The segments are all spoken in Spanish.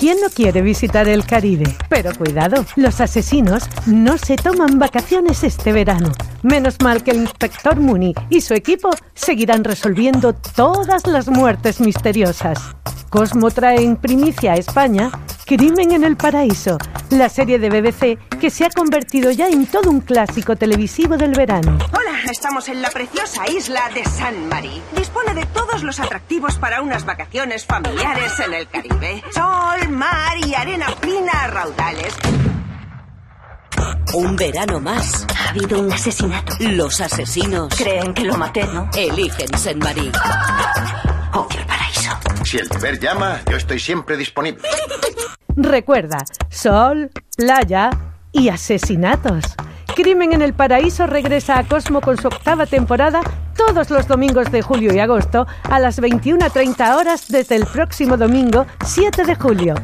¿Quién no quiere visitar el Caribe? Pero cuidado, los asesinos no se toman vacaciones este verano. Menos mal que el inspector Mooney y su equipo seguirán resolviendo todas las muertes misteriosas. Cosmo trae en primicia a España Crimen en el Paraíso, la serie de BBC que se ha convertido ya en todo un clásico televisivo del verano. Hola, estamos en la preciosa isla de San Marí. Dispone de todos los atractivos para unas vacaciones familiares en el Caribe. Sol, mar y arena fina a raudales. Un verano más. Ha habido un asesinato. Los asesinos Creen que lo maté, ¿no? eligen Saint Marie. Odio el paraíso. Si el deber llama, yo estoy siempre disponible. Recuerda, sol, playa y asesinatos. Crimen en el Paraíso regresa a Cosmo con su octava temporada todos los domingos de julio y agosto a las 21.30 horas desde el próximo domingo 7 de julio.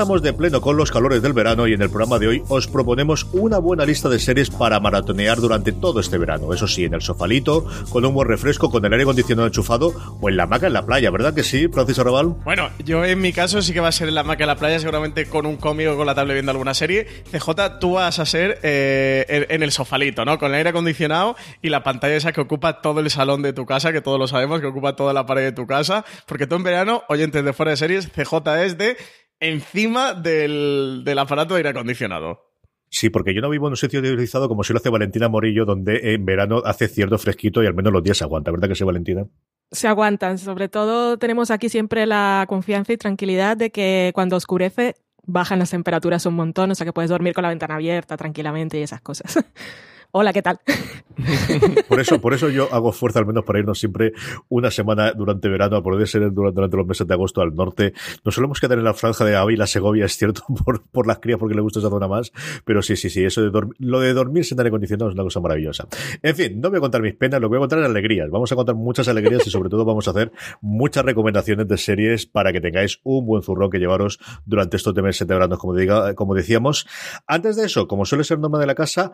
Estamos de pleno con los calores del verano y en el programa de hoy os proponemos una buena lista de series para maratonear durante todo este verano. Eso sí, en el sofalito, con un buen refresco, con el aire acondicionado enchufado o en la hamaca en la playa, ¿verdad que sí, Francis Arrabal? Bueno, yo en mi caso sí que va a ser en la hamaca en la playa, seguramente con un cómic o con la tablet viendo alguna serie. CJ, tú vas a ser eh, en el sofalito, ¿no? Con el aire acondicionado y la pantalla esa que ocupa todo el salón de tu casa, que todos lo sabemos, que ocupa toda la pared de tu casa. Porque tú en verano, oyentes de fuera de series, CJ es de encima del, del aparato de aire acondicionado. Sí, porque yo no vivo en un sitio utilizado como si lo hace Valentina Morillo, donde en verano hace cierto fresquito y al menos los días se aguanta, ¿verdad que sí, Valentina? se aguantan. Sobre todo tenemos aquí siempre la confianza y tranquilidad de que cuando oscurece bajan las temperaturas un montón, o sea que puedes dormir con la ventana abierta tranquilamente y esas cosas. Hola, ¿qué tal? Por eso, por eso yo hago fuerza al menos para irnos siempre una semana durante verano, a poder ser durante, los meses de agosto al norte. Nos solemos quedar en la franja de Ávila, Segovia, es cierto, por, por las crías porque le gusta esa zona más. Pero sí, sí, sí, eso de dormir, lo de dormirse en aire acondicionado es una cosa maravillosa. En fin, no voy a contar mis penas, lo que voy a contar es alegrías. Vamos a contar muchas alegrías y sobre todo vamos a hacer muchas recomendaciones de series para que tengáis un buen zurrón que llevaros durante estos meses de verano, como, diga, como decíamos. Antes de eso, como suele ser norma de la casa,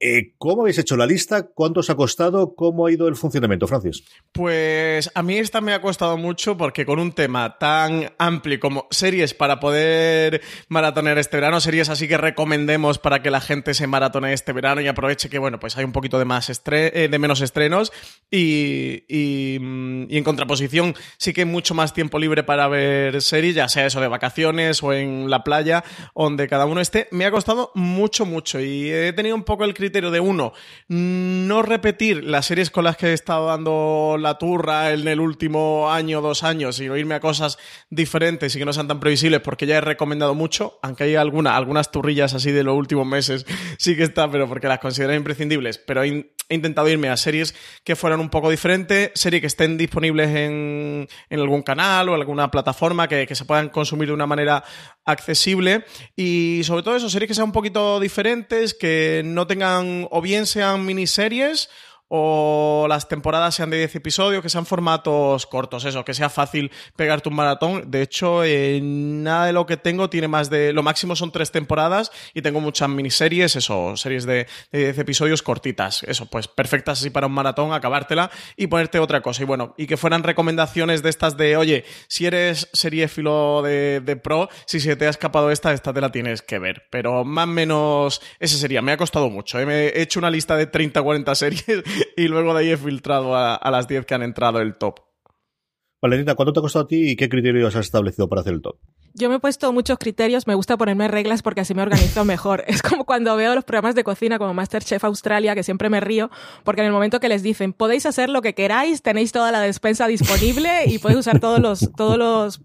eh, ¿Cómo habéis hecho la lista? ¿Cuánto os ha costado? ¿Cómo ha ido el funcionamiento, Francis? Pues a mí esta me ha costado mucho porque con un tema tan amplio como series para poder maratonear este verano, series así que recomendemos para que la gente se maratone este verano y aproveche que, bueno, pues hay un poquito de, más eh, de menos estrenos y, y, mm, y en contraposición sí que hay mucho más tiempo libre para ver series, ya sea eso de vacaciones o en la playa, donde cada uno esté. Me ha costado mucho, mucho y he tenido un poco el criterio de uno, no repetir las series con las que he estado dando la turra en el último año, dos años, sino irme a cosas diferentes y que no sean tan previsibles, porque ya he recomendado mucho, aunque hay alguna, algunas turrillas así de los últimos meses, sí que está, pero porque las considero imprescindibles, pero in- he intentado irme a series que fueran un poco diferentes, series que estén disponibles en, en algún canal o alguna plataforma que, que se puedan consumir de una manera accesible. Y sobre todo eso, series que sean un poquito diferentes, que no tengan o bien sean miniseries o las temporadas sean de 10 episodios, que sean formatos cortos, eso, que sea fácil pegarte un maratón. De hecho, eh, nada de lo que tengo tiene más de... Lo máximo son tres temporadas y tengo muchas miniseries, eso, series de, de 10 episodios cortitas. Eso, pues perfectas así para un maratón, acabártela y ponerte otra cosa. Y bueno, y que fueran recomendaciones de estas de, oye, si eres seriéfilo de, de pro, si se te ha escapado esta, esta te la tienes que ver. Pero más o menos ese sería. Me ha costado mucho. ¿eh? Me he hecho una lista de 30 40 series y luego de ahí he filtrado a, a las 10 que han entrado el top. Valentina, ¿cuánto te ha costado a ti y qué criterios has establecido para hacer el top? Yo me he puesto muchos criterios, me gusta ponerme reglas porque así me organizo mejor. Es como cuando veo los programas de cocina como Masterchef Australia, que siempre me río, porque en el momento que les dicen, podéis hacer lo que queráis, tenéis toda la despensa disponible y podéis usar todos los, todos los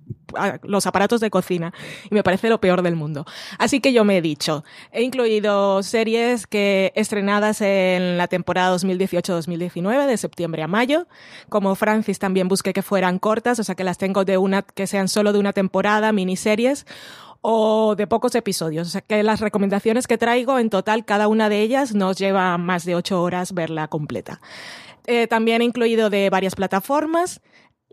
los aparatos de cocina y me parece lo peor del mundo. Así que yo me he dicho, he incluido series que estrenadas en la temporada 2018-2019 de septiembre a mayo. Como Francis también busqué que fueran cortas, o sea que las tengo de una que sean solo de una temporada, miniseries o de pocos episodios. O sea que las recomendaciones que traigo en total, cada una de ellas nos lleva más de ocho horas verla completa. Eh, también he incluido de varias plataformas.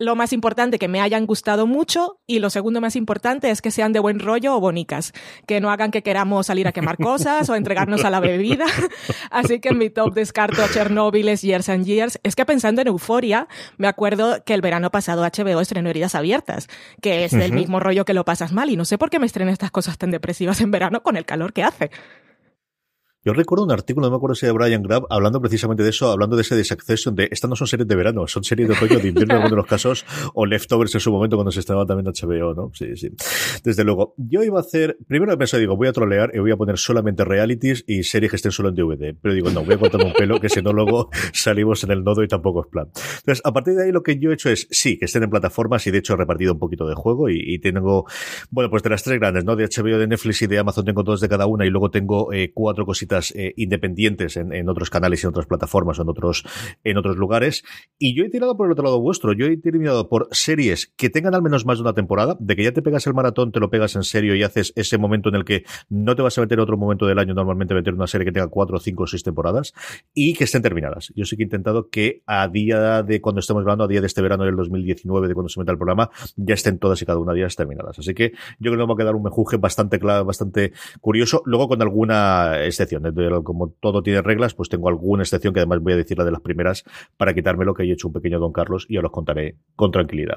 Lo más importante, que me hayan gustado mucho. Y lo segundo más importante es que sean de buen rollo o bonicas. Que no hagan que queramos salir a quemar cosas o entregarnos a la bebida. Así que en mi top descarto Chernóbiles, Years and Years. Es que pensando en Euforia, me acuerdo que el verano pasado HBO estrenó Heridas Abiertas, que es del mismo rollo que lo pasas mal. Y no sé por qué me estrenan estas cosas tan depresivas en verano con el calor que hace. Yo recuerdo un artículo, no me acuerdo si de Brian Grabb, hablando precisamente de eso, hablando de ese Succession, de estas no son series de verano, son series de otoño, de invierno en algunos de los casos, o leftovers en su momento cuando se estrenaba también HBO, ¿no? Sí, sí. Desde luego. Yo iba a hacer, primero pensé, digo, voy a trolear y voy a poner solamente realities y series que estén solo en DVD. Pero digo, no, voy a cortarme un pelo, que si no luego salimos en el nodo y tampoco es plan. Entonces, a partir de ahí lo que yo he hecho es, sí, que estén en plataformas y de hecho he repartido un poquito de juego y, y tengo, bueno, pues de las tres grandes, ¿no? De HBO, de Netflix y de Amazon tengo dos de cada una y luego tengo eh, cuatro cositas eh, independientes en, otros canales y en otras plataformas o en otros, en otros lugares. Y yo he tirado por el otro lado vuestro. Yo he tirado por series que tengan al menos más de una temporada, de que ya te pegas el maratón, te lo pegas en serio y haces ese momento en el que no te vas a meter en otro momento del año, normalmente meter una serie que tenga cuatro, cinco o seis temporadas y que estén terminadas. Yo sí que he intentado que a día de cuando estemos hablando, a día de este verano del 2019, de cuando se meta el programa, ya estén todas y cada una de ellas terminadas. Así que yo creo que me va a quedar un mejuje bastante claro, bastante curioso, luego con alguna excepción, como todo tiene reglas, pues tengo alguna excepción que además voy a decir la de las primeras para quitarme lo que he hecho un pequeño Don Carlos y os los contaré con tranquilidad.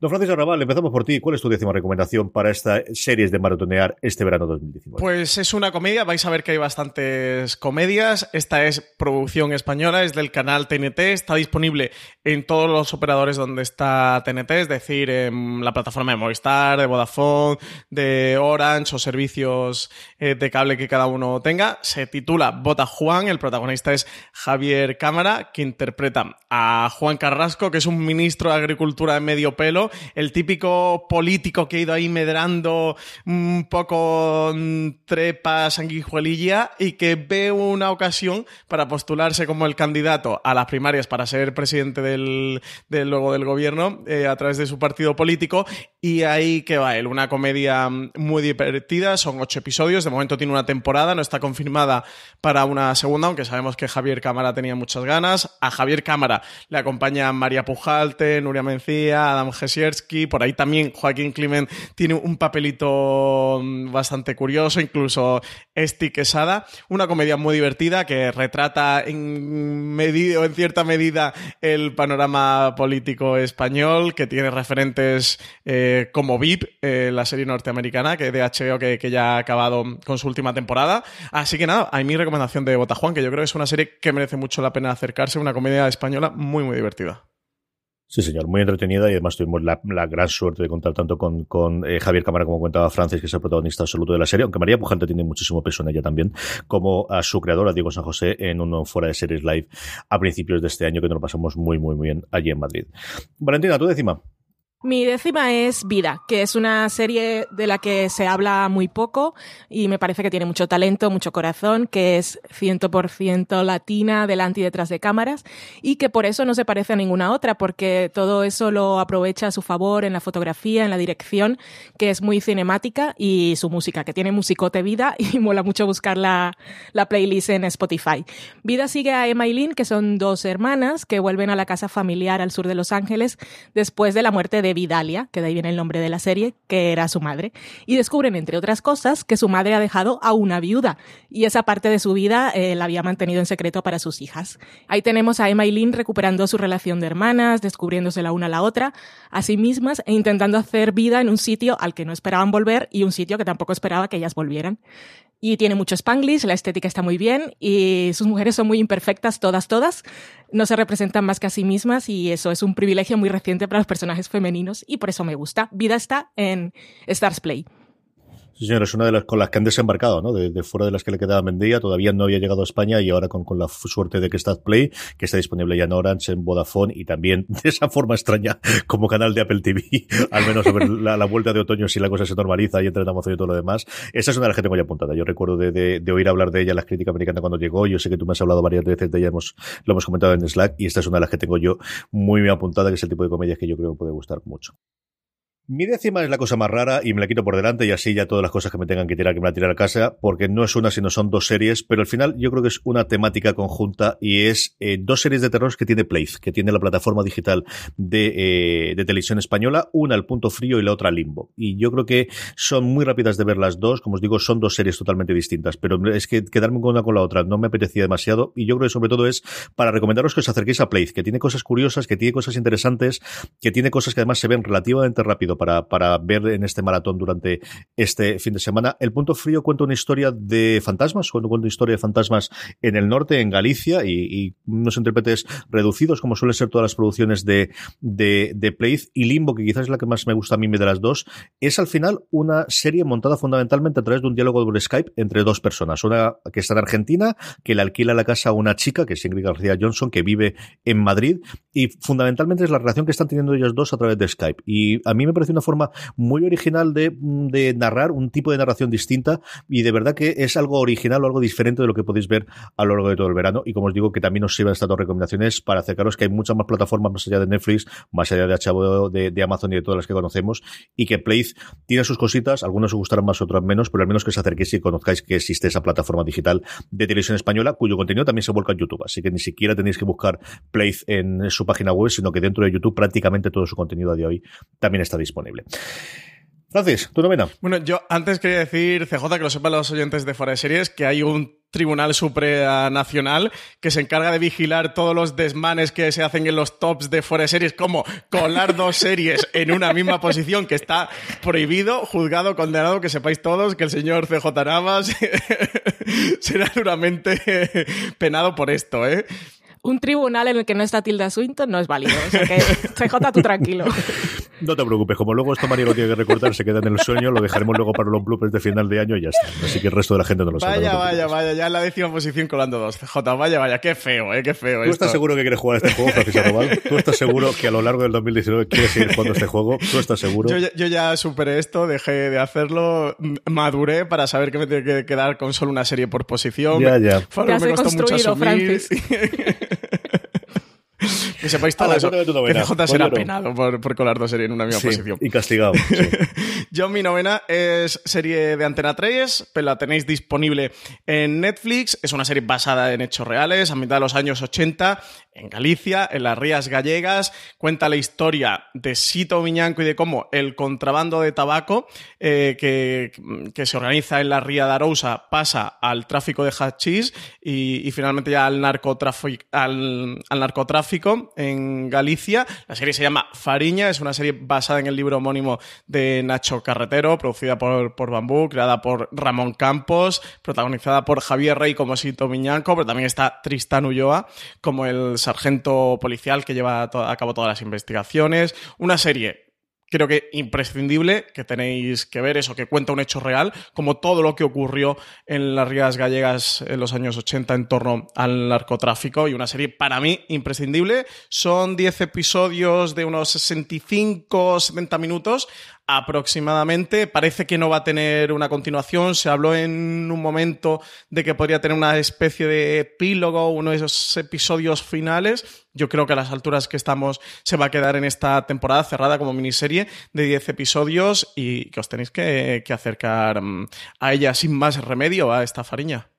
Don Francisco Raval, empezamos por ti. ¿Cuál es tu décima recomendación para esta series de maratonear este verano 2019? Pues es una comedia, vais a ver que hay bastantes comedias. Esta es producción española, es del canal TNT, está disponible en todos los operadores donde está TNT, es decir, en la plataforma de Movistar, de Vodafone, de Orange o servicios eh, de cable que cada uno tenga. Se titula Vota Juan, el protagonista es Javier Cámara, que interpreta a Juan Carrasco, que es un ministro de Agricultura de medio pelo, el típico político que ha ido ahí medrando un poco trepa, sanguijuelilla y que ve una ocasión para postularse como el candidato a las primarias para ser presidente del, luego del gobierno eh, a través de su partido político y ahí que va él, una comedia muy divertida, son ocho episodios, de momento tiene una temporada, no está confirmada para una segunda, aunque sabemos que Javier Cámara tenía muchas ganas. A Javier Cámara le acompaña María Pujalte, Nuria Mencía, Adam Jesierski, por ahí también Joaquín Climent tiene un papelito bastante curioso, incluso Esti Quesada, una comedia muy divertida que retrata en, en cierta medida el panorama político español, que tiene referentes eh, como VIP, eh, la serie norteamericana que de HBO que, que, ya ha acabado con su última temporada. Así que nada, hay mi recomendación de Botajuan, que yo creo que es una serie que merece mucho la pena acercarse, una comedia española muy, muy divertida. Sí, señor, muy entretenida y además tuvimos la, gran suerte de contar tanto con, con eh, Javier Cámara, como contaba Francis, que es el protagonista absoluto de la serie, aunque María Pujante tiene muchísimo peso en ella también, como a su creadora, Diego San José, en uno fuera de series live a principios de este año, que nos lo pasamos muy, muy, muy bien allí en Madrid. Valentina, tu décima. Mi décima es Vida, que es una serie de la que se habla muy poco y me parece que tiene mucho talento, mucho corazón, que es 100% latina delante y detrás de cámaras y que por eso no se parece a ninguna otra, porque todo eso lo aprovecha a su favor en la fotografía, en la dirección, que es muy cinemática y su música, que tiene musicote Vida y mola mucho buscar la, la playlist en Spotify. Vida sigue a Emma y Lynn, que son dos hermanas que vuelven a la casa familiar al sur de Los Ángeles después de la muerte de Vidalia, que de ahí viene el nombre de la serie, que era su madre, y descubren, entre otras cosas, que su madre ha dejado a una viuda, y esa parte de su vida eh, la había mantenido en secreto para sus hijas. Ahí tenemos a Emma y Lynn recuperando su relación de hermanas, descubriéndose la una a la otra, a sí mismas, e intentando hacer vida en un sitio al que no esperaban volver y un sitio que tampoco esperaba que ellas volvieran. Y tiene mucho spanglish, la estética está muy bien y sus mujeres son muy imperfectas, todas, todas. No se representan más que a sí mismas y eso es un privilegio muy reciente para los personajes femeninos y por eso me gusta. Vida está en Stars Play. Sí, señor, es una de las con las que han desembarcado, ¿no? De, de fuera de las que le quedaba Mendía, todavía no había llegado a España y ahora con, con la suerte de que está Play, que está disponible ya en Orange, en Vodafone y también de esa forma extraña como canal de Apple TV, al menos a la, la vuelta de otoño si la cosa se normaliza y entra en Amazon y todo lo demás. Esa es una de las que tengo ya apuntada. Yo recuerdo de, de, de oír hablar de ella en la crítica americana cuando llegó. Yo sé que tú me has hablado varias veces de ella, hemos, lo hemos comentado en Slack y esta es una de las que tengo yo muy bien apuntada, que es el tipo de comedias que yo creo que puede gustar mucho. Mi décima es la cosa más rara y me la quito por delante y así ya todas las cosas que me tengan que tirar, que me la tirar a casa, porque no es una, sino son dos series, pero al final yo creo que es una temática conjunta y es eh, dos series de terror que tiene Place, que tiene la plataforma digital de, eh, de televisión española, una al punto frío y la otra limbo. Y yo creo que son muy rápidas de ver las dos, como os digo, son dos series totalmente distintas, pero es que quedarme con una con la otra no me apetecía demasiado y yo creo que sobre todo es para recomendaros que os acerquéis a Place, que tiene cosas curiosas, que tiene cosas interesantes, que tiene cosas que además se ven relativamente rápido para, para ver en este maratón durante este fin de semana. El Punto Frío cuenta una historia de fantasmas, cuenta una historia de fantasmas en el norte, en Galicia, y, unos intérpretes reducidos, como suelen ser todas las producciones de, de, de y Limbo, que quizás es la que más me gusta a mí de las dos, es al final una serie montada fundamentalmente a través de un diálogo por Skype entre dos personas. Una que está en Argentina, que le alquila la casa a una chica, que es Ingrid García Johnson, que vive en Madrid, y fundamentalmente es la relación que están teniendo ellos dos a través de Skype. Y a mí me parece una forma muy original de, de, narrar, un tipo de narración distinta, y de verdad que es algo original o algo diferente de lo que podéis ver a lo largo de todo el verano. Y como os digo, que también os sirvan estas dos recomendaciones para acercaros que hay muchas más plataformas más allá de Netflix, más allá de HBO, de, de Amazon y de todas las que conocemos, y que Place tiene sus cositas, algunos os gustarán más, otros menos, pero al menos que os acerquéis y conozcáis que existe esa plataforma digital de televisión española, cuyo contenido también se vuelca en YouTube. Así que ni siquiera tenéis que buscar Place en su página web, sino que dentro de YouTube prácticamente todo su contenido a día de hoy también está disponible. Francis, tu novena. Bueno, yo antes quería decir, CJ, que lo sepan los oyentes de Fuera de Series, que hay un Tribunal Supranacional que se encarga de vigilar todos los desmanes que se hacen en los tops de Fuera de Series, como colar dos series en una misma posición, que está prohibido, juzgado, condenado, que sepáis todos que el señor CJ Navas será duramente penado por esto, ¿eh? Un tribunal en el que no está Tilda Swinton no es válido. O sea que, CJ, tú tranquilo. No te preocupes, como luego esto Mario lo tiene que recortar, se queda en el sueño, lo dejaremos luego para los bloopers de final de año y ya está. Así que el resto de la gente no lo sabe. Vaya, no vaya, vaya, ya en la décima posición colando dos. CJ, vaya, vaya, qué feo, eh, qué feo. ¿Tú estás seguro que quieres jugar a este juego, Francisco Arrabal? ¿Tú estás seguro que a lo largo del 2019 quieres seguir jugando este juego? ¿Tú estás seguro? Yo, ya- yo ya superé esto, dejé de hacerlo, maduré para saber que me tiene que quedar con solo una serie por posición. Ya, ya. Me costó mucho asumir. Francis. que sepáis todo Hala, eso. Que. CJ será Cuéntalo. penado por, por colar dos series en una misma Sí, posición. y castigado. sí. Yo mi novena es serie de Antena 3, pero la tenéis disponible en Netflix. Es una serie basada en hechos reales, a mitad de los años 80, en Galicia, en las Rías Gallegas. Cuenta la historia de Sito Miñanco y de cómo el contrabando de tabaco eh, que, se organiza en la Ría de Arousa pasa al tráfico de hachís y, finalmente ya al narcotráfico, al narcotráfico en Galicia. La serie se llama Fariña, es una serie basada en el libro homónimo de Nacho Carretero, producida por, por Bambú, creada por Ramón Campos, protagonizada por Javier Rey como Sito Miñanco, pero también está Tristán Ulloa como el sargento policial que lleva a cabo todas las investigaciones. Una serie creo que imprescindible que tenéis que ver eso, que cuenta un hecho real, como todo lo que ocurrió en las Rías Gallegas en los años 80 en torno al narcotráfico y una serie para mí imprescindible. Son 10 episodios de unos 65, 70 minutos aproximadamente. Parece que no va a tener una continuación. Se habló en un momento de que podría tener una especie de epílogo, uno de esos episodios finales. Yo creo que a las alturas que estamos se va a quedar en esta temporada cerrada como miniserie de 10 episodios y que os tenéis que, acercar mm, a ella sin más remedio, a esta fariña.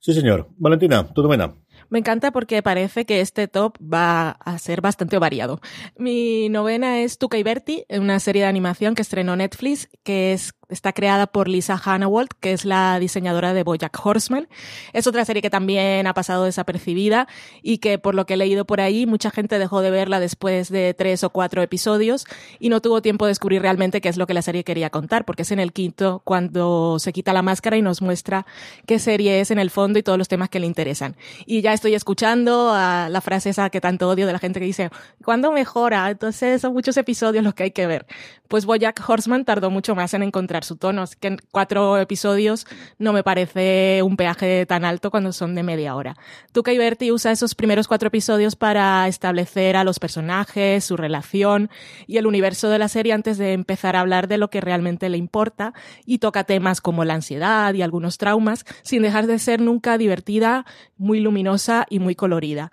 Sí, señor. Valentina, tu novena. Me encanta porque parece que este top va a ser bastante variado. Mi novena es Tuca y Bertie, una serie de animación que estrenó Netflix, que es, está creada por Lisa Hannawalt, que es la diseñadora de Bojack Horseman. Es otra serie que también ha pasado desapercibida y que por lo que he leído por ahí, mucha gente dejó de verla después de tres o cuatro episodios y no tuvo tiempo de descubrir realmente qué es lo que la serie quería contar, porque es en el quinto cuando se quita la máscara y nos muestra qué serie es en el fondo y todos los temas que le interesan. Y ya estoy escuchando a la frase esa que tanto odio de la gente que dice, ¿cuándo mejora? Entonces son muchos episodios los que hay que ver. Pues Bojack Horseman tardó mucho más en encontrar su tono. Así que en cuatro episodios no me parece un peaje tan alto cuando son de media hora. Tuca y Berti usa esos primeros cuatro episodios para establecer a los personajes, su relación y el universo de la serie antes de empezar a hablar de lo que realmente le importa y toca temas como la ansiedad y algunos traumas sin dejar de ser nunca divertida, muy luminosa y muy colorida.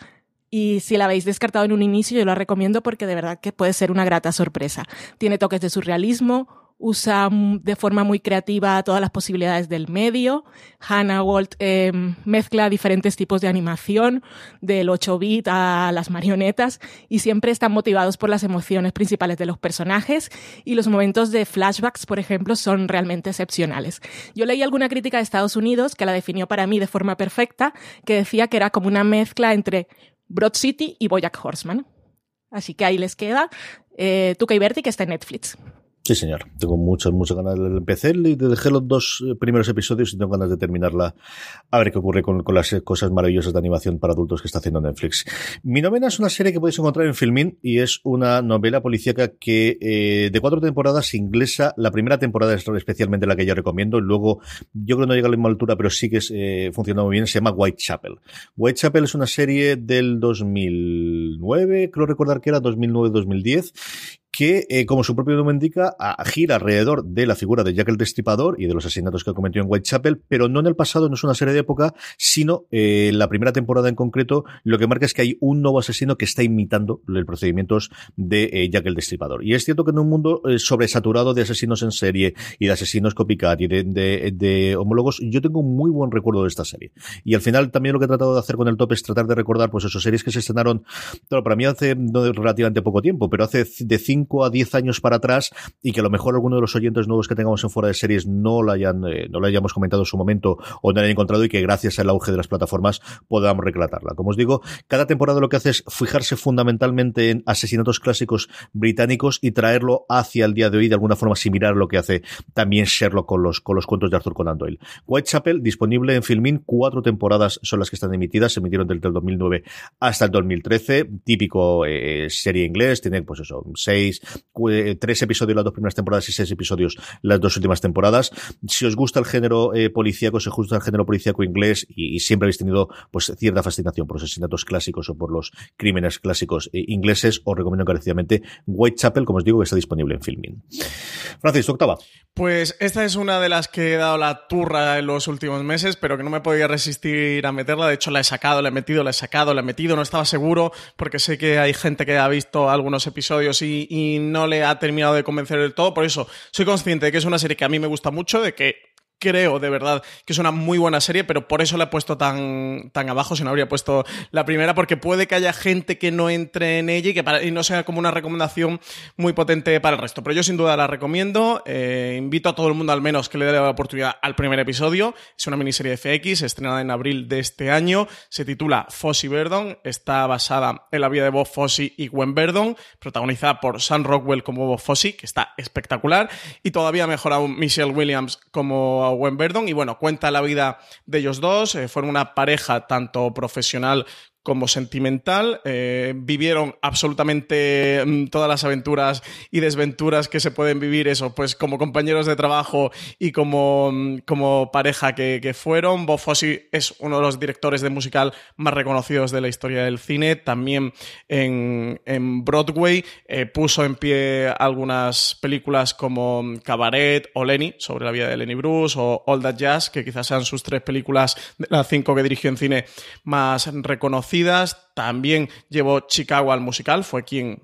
Y si la habéis descartado en un inicio, yo la recomiendo porque de verdad que puede ser una grata sorpresa. Tiene toques de surrealismo, usa de forma muy creativa todas las posibilidades del medio. Hannah Walt eh, mezcla diferentes tipos de animación, del 8-bit a las marionetas, y siempre están motivados por las emociones principales de los personajes, y los momentos de flashbacks, por ejemplo, son realmente excepcionales. Yo leí alguna crítica de Estados Unidos que la definió para mí de forma perfecta, que decía que era como una mezcla entre Broad City y Boyack Horseman. Así que ahí les queda eh, Tuca y Berti, que está en Netflix. Sí, señor. Tengo muchas, muchas ganas de empezar y de dejar los dos eh, primeros episodios y tengo ganas de terminarla a ver qué ocurre con, las cosas maravillosas de animación para adultos que está haciendo Netflix. Mi novena es una serie que podéis encontrar en Filmin y es una novela policíaca que eh, de cuatro temporadas inglesa. La primera temporada es especialmente la que yo recomiendo luego yo creo que no llega a la misma altura pero sí que es, eh, funciona muy bien. Se llama Whitechapel. Whitechapel es una serie del 2009, creo recordar que era 2009-2010 que, eh, como su propio nombre indica, gira alrededor de la figura de Jack el Destripador y de los asesinatos que cometió en Whitechapel, pero no en el pasado, no es una serie de época, sino eh, la primera temporada en concreto, lo que marca es que hay un nuevo asesino que está imitando los procedimientos de eh, Jack el Destripador. Y es cierto que en un mundo eh, sobresaturado de asesinos en serie y de asesinos copycat y de, de, de, homólogos, yo tengo un muy buen recuerdo de esta serie. Y al final también lo que he tratado de hacer con el top es tratar de recordar, pues, esas series que se estrenaron, claro, para mí hace no, relativamente poco tiempo, pero hace de cinco a 10 años para atrás y que a lo mejor alguno de los oyentes nuevos que tengamos en fuera de series no lo hayan, eh, no lo hayamos comentado en su momento o no lo hayan encontrado y que gracias al auge de las plataformas podamos reclatarla. Como os digo, cada temporada lo que hace es fijarse fundamentalmente en asesinatos clásicos británicos y traerlo hacia el día de hoy de alguna forma similar a lo que hace también Sherlock con los, con los cuentos de Arthur Conan Doyle. Whitechapel, disponible en Filmin, cuatro temporadas son las que están emitidas, se emitieron desde el 2009 hasta el 2013, típico eh, serie inglés, tiene pues eso, seis, tres episodios las dos primeras temporadas y seis episodios las dos últimas temporadas. Si os gusta el género eh, policíaco, si os gusta el género policíaco inglés y, siempre habéis tenido pues cierta fascinación por los asesinatos clásicos o por los crímenes clásicos eh, ingleses, os recomiendo encarecidamente Whitechapel, como os digo, que está disponible en Filmin. Francis, tu octava. Pues esta es una de las que he dado la turra en los últimos meses, pero que no me podía resistir a meterla. De hecho, la he sacado, la he metido, la he sacado, la he metido. No estaba seguro porque sé que hay gente que ha visto algunos episodios y no le ha terminado de convencer del todo. Por eso soy consciente de que es una serie que a mí me gusta mucho, de que creo de verdad que es una muy buena serie, pero por eso la he puesto tan, tan abajo, si no habría puesto la primera, porque puede que haya gente que no entre en ella y que y no sea como una recomendación muy potente para el resto. Pero yo sin duda la recomiendo. Eh, invito a todo el mundo al menos que le dé la oportunidad al primer episodio. Es una miniserie FX estrenada en abril de este año. Se titula Fossey Verdon. Está basada en la vida de Bob Fossey y Gwen Verdon, protagonizada por Sam Rockwell como Bob Fossey, que está espectacular, y todavía mejor aún Michelle Williams como Gwen Verdon y bueno, cuenta la vida de ellos dos, eh, fueron una pareja tanto profesional como sentimental. Eh, vivieron absolutamente mm, todas las aventuras y desventuras que se pueden vivir, eso, pues como compañeros de trabajo y como, mm, como pareja que, que, fueron. Bob Fosse es uno de los directores de musical más reconocidos de la historia del cine. También en, en Broadway eh, puso en pie algunas películas como Cabaret o Lenny, sobre la vida de Lenny Bruce, o All That Jazz, que quizás sean sus tres películas las cinco que dirigió en cine más reconocidas también llevó Chicago al musical, fue quien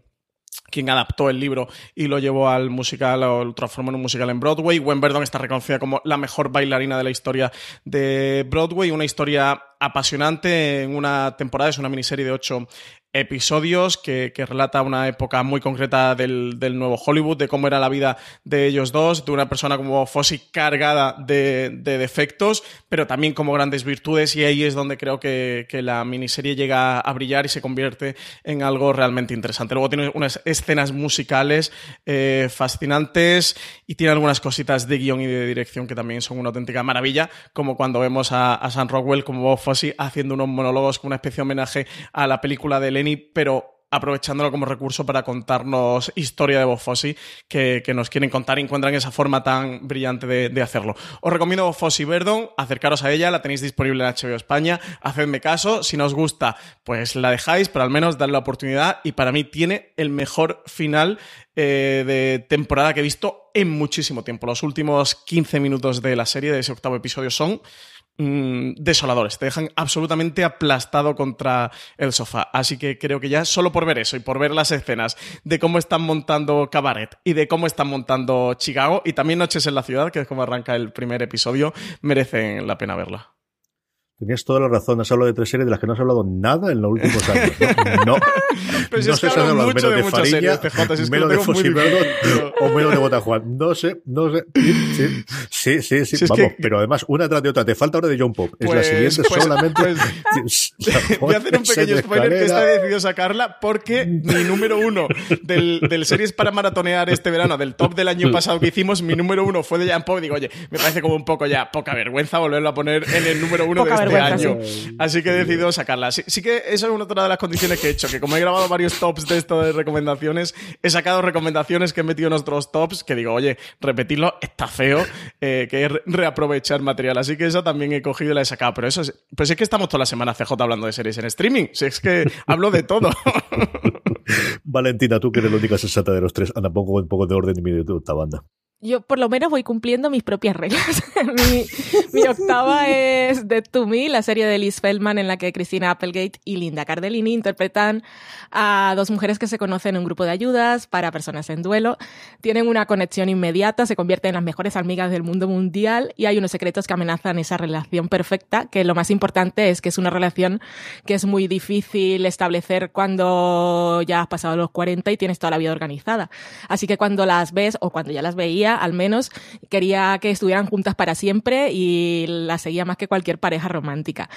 quien adaptó el libro y lo llevó al musical o lo transformó en un musical en Broadway. Gwen Verdon está reconocida como la mejor bailarina de la historia de Broadway, una historia apasionante en una temporada, es una miniserie de ocho episodios que, relata una época muy concreta del, del, nuevo Hollywood, de cómo era la vida de ellos dos, de una persona como Fossey cargada de, de, defectos, pero también como grandes virtudes y ahí es donde creo que, que, la miniserie llega a brillar y se convierte en algo realmente interesante. Luego tiene unas escenas musicales eh, fascinantes y tiene algunas cositas de guion y de dirección que también son una auténtica maravilla, como cuando vemos a, a Sam Rockwell como Haciendo unos monólogos con una especie de homenaje a la película de Lenny, pero aprovechándolo como recurso para contarnos historia de Bob Fosse que, nos quieren contar y encuentran esa forma tan brillante de, hacerlo. Os recomiendo Bob Fosse y Verdon, acercaros a ella, la tenéis disponible en HBO España, hacedme caso, si no os gusta, pues la dejáis, pero al menos darle la oportunidad y para mí tiene el mejor final eh, de temporada que he visto en muchísimo tiempo. Los últimos 15 minutos de la serie, de ese octavo episodio, son mm, desoladores. Te dejan absolutamente aplastado contra el sofá. Así que creo que ya solo por ver eso y por ver las escenas de cómo están montando Cabaret y de cómo están montando Chicago y también Noches en la Ciudad, que es como arranca el primer episodio, merecen la pena verla. Tenías toda la razón, has hablado de tres series de las que no has hablado nada en los últimos años. No, no, Pero si no sé si has hablado menos de de Farilla, menos de o menos de Botajuan. No sé, no sé. Sí, sí, sí, sí, Si es vamos, que- pero además una tras de otra. Te falta ahora de John Pop. es la Pues- siguiente pues- solamente. pues- La Voy a hacer un pequeño spoiler que esta he decidido sacarla porque mi número uno del, del series para maratonear este verano, del top del año pasado que hicimos, mi número uno fue de Jan Pop. Digo, oye, me parece como un poco ya poca vergüenza volverlo a poner en el número uno Poca de vergüenza, año. Así que he decidido sacarla. Sí, sí que eso es una otra de las condiciones que he hecho, que como he grabado varios tops de esto de recomendaciones, he sacado recomendaciones que he metido en otros tops que digo, oye, repetirlo está feo, eh, que es re- reaprovechar material. Así que esa también he cogido y la he sacado. Pero eso es, pues es que estamos toda la semana CJ hablando de series en streaming. Si es que hablo de todo. Valentina, tú que eres la única sensata de los tres, anda, pongo un poco de orden en mi de esta banda. Yo por lo menos voy cumpliendo mis propias reglas. mi, mi octava es Dead to Me, la serie de Liz Feldman en la que Christina Applegate y Linda Cardellini interpretan a dos mujeres que se conocen en un grupo de ayudas para personas en duelo. Tienen una conexión inmediata, se convierten en las mejores amigas del mundo mundial y hay unos secretos que amenazan esa relación perfecta, que lo más importante es que es una relación que es muy difícil establecer cuando ya has pasado los 40 y tienes toda la vida organizada. Así que cuando las ves o cuando ya las al menos quería que estuvieran juntas para siempre y las seguía más que cualquier pareja romántica.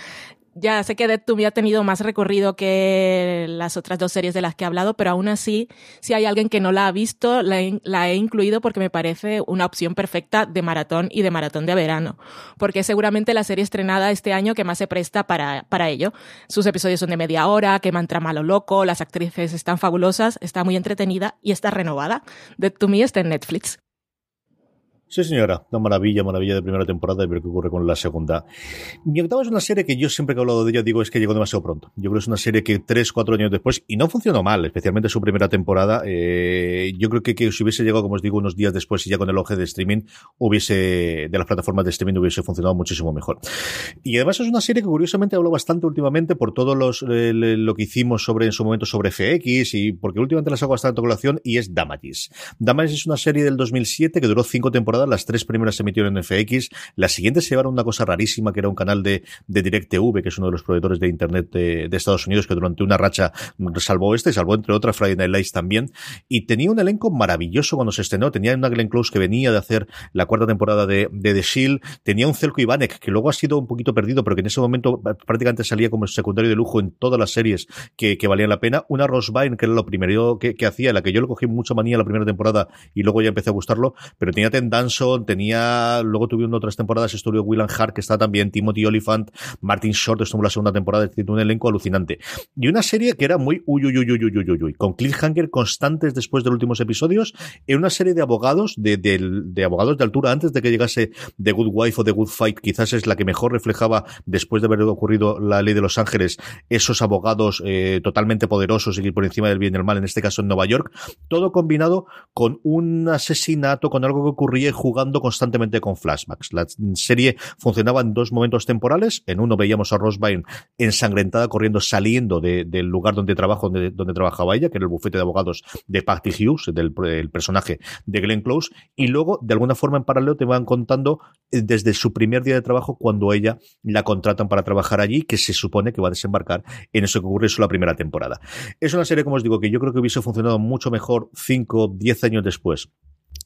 Ya sé que Dead to Me ha tenido más recorrido que las otras dos series de las que he hablado, pero aún así, si hay alguien que no la ha visto, la he, la incluido porque me parece una opción perfecta de maratón y de maratón de verano. Porque es seguramente la serie estrenada este año que más se presta para, para ello. Sus episodios son de media hora, queman trama lo loco, las actrices están fabulosas, está muy entretenida y está renovada. Dead to Me está en Netflix. Sí, señora. Una maravilla, maravilla de primera temporada y ver qué ocurre con la segunda. Mi octava es una serie que yo siempre que he hablado de ella digo es que llegó demasiado pronto. Yo creo que es una serie que tres, cuatro años después, y no funcionó mal, especialmente su primera temporada, eh, yo creo que, que si hubiese llegado, como os digo, unos días después y ya con el oje de streaming, hubiese, de las plataformas de streaming hubiese funcionado muchísimo mejor. Y además es una serie que curiosamente habló bastante últimamente por todo lo que hicimos sobre, en su momento sobre FX y porque últimamente las hago bastante colación y es Damages. Damages es una serie del 2007 que duró cinco temporadas las tres primeras se emitieron en FX, las siguientes se llevaron una cosa rarísima que era un canal de, de DirecTV, que es uno de los proveedores de Internet de, Estados Unidos, que durante una racha salvó este, salvó entre otras Friday Night Lights también, y tenía un elenco maravilloso cuando se estrenó, tenía una Glenn Close que venía de hacer la cuarta temporada de, The Shield, tenía un Celco Ivanek, que luego ha sido un poquito perdido, pero que en ese momento prácticamente salía como secundario de lujo en todas las series que, valían la pena, una Rose Byrne, que era lo primero que, que hacía, la que yo le cogí mucha manía la primera temporada y luego ya empecé a gustarlo, pero tenía Ten Tenía, luego tuvieron otras temporadas, estuvo William Hart, que está también, Timothy Oliphant, Martin Short estuvo la segunda temporada, es decir, un elenco alucinante. Y una serie que era muy uy, uy, uy, uy, uy, uy, uy, con cliffhanger constantes después de los últimos episodios, en una serie de abogados, de, de, de, abogados de altura, antes de que llegase The Good Wife o The Good Fight, quizás es la que mejor reflejaba, después de haber ocurrido la ley de Los Ángeles, esos abogados eh, totalmente poderosos y por encima del bien y el mal, en este caso en Nueva York, todo combinado con un asesinato, con algo que ocurría jugando constantemente con flashbacks. La serie funcionaba en dos momentos temporales. En uno veíamos a Rose Byrne ensangrentada corriendo, saliendo de, del lugar donde, trabajo, donde, trabajaba ella, que era el bufete de abogados de Patty Hughes, del el personaje de Glenn Close. Y luego, de alguna forma, en paralelo, te van contando desde su primer día de trabajo cuando ella la contratan para trabajar allí, que se supone que va a desembarcar en eso que ocurre en la primera temporada. Es una serie, como os digo, que yo creo que hubiese funcionado mucho mejor 5, 10 años después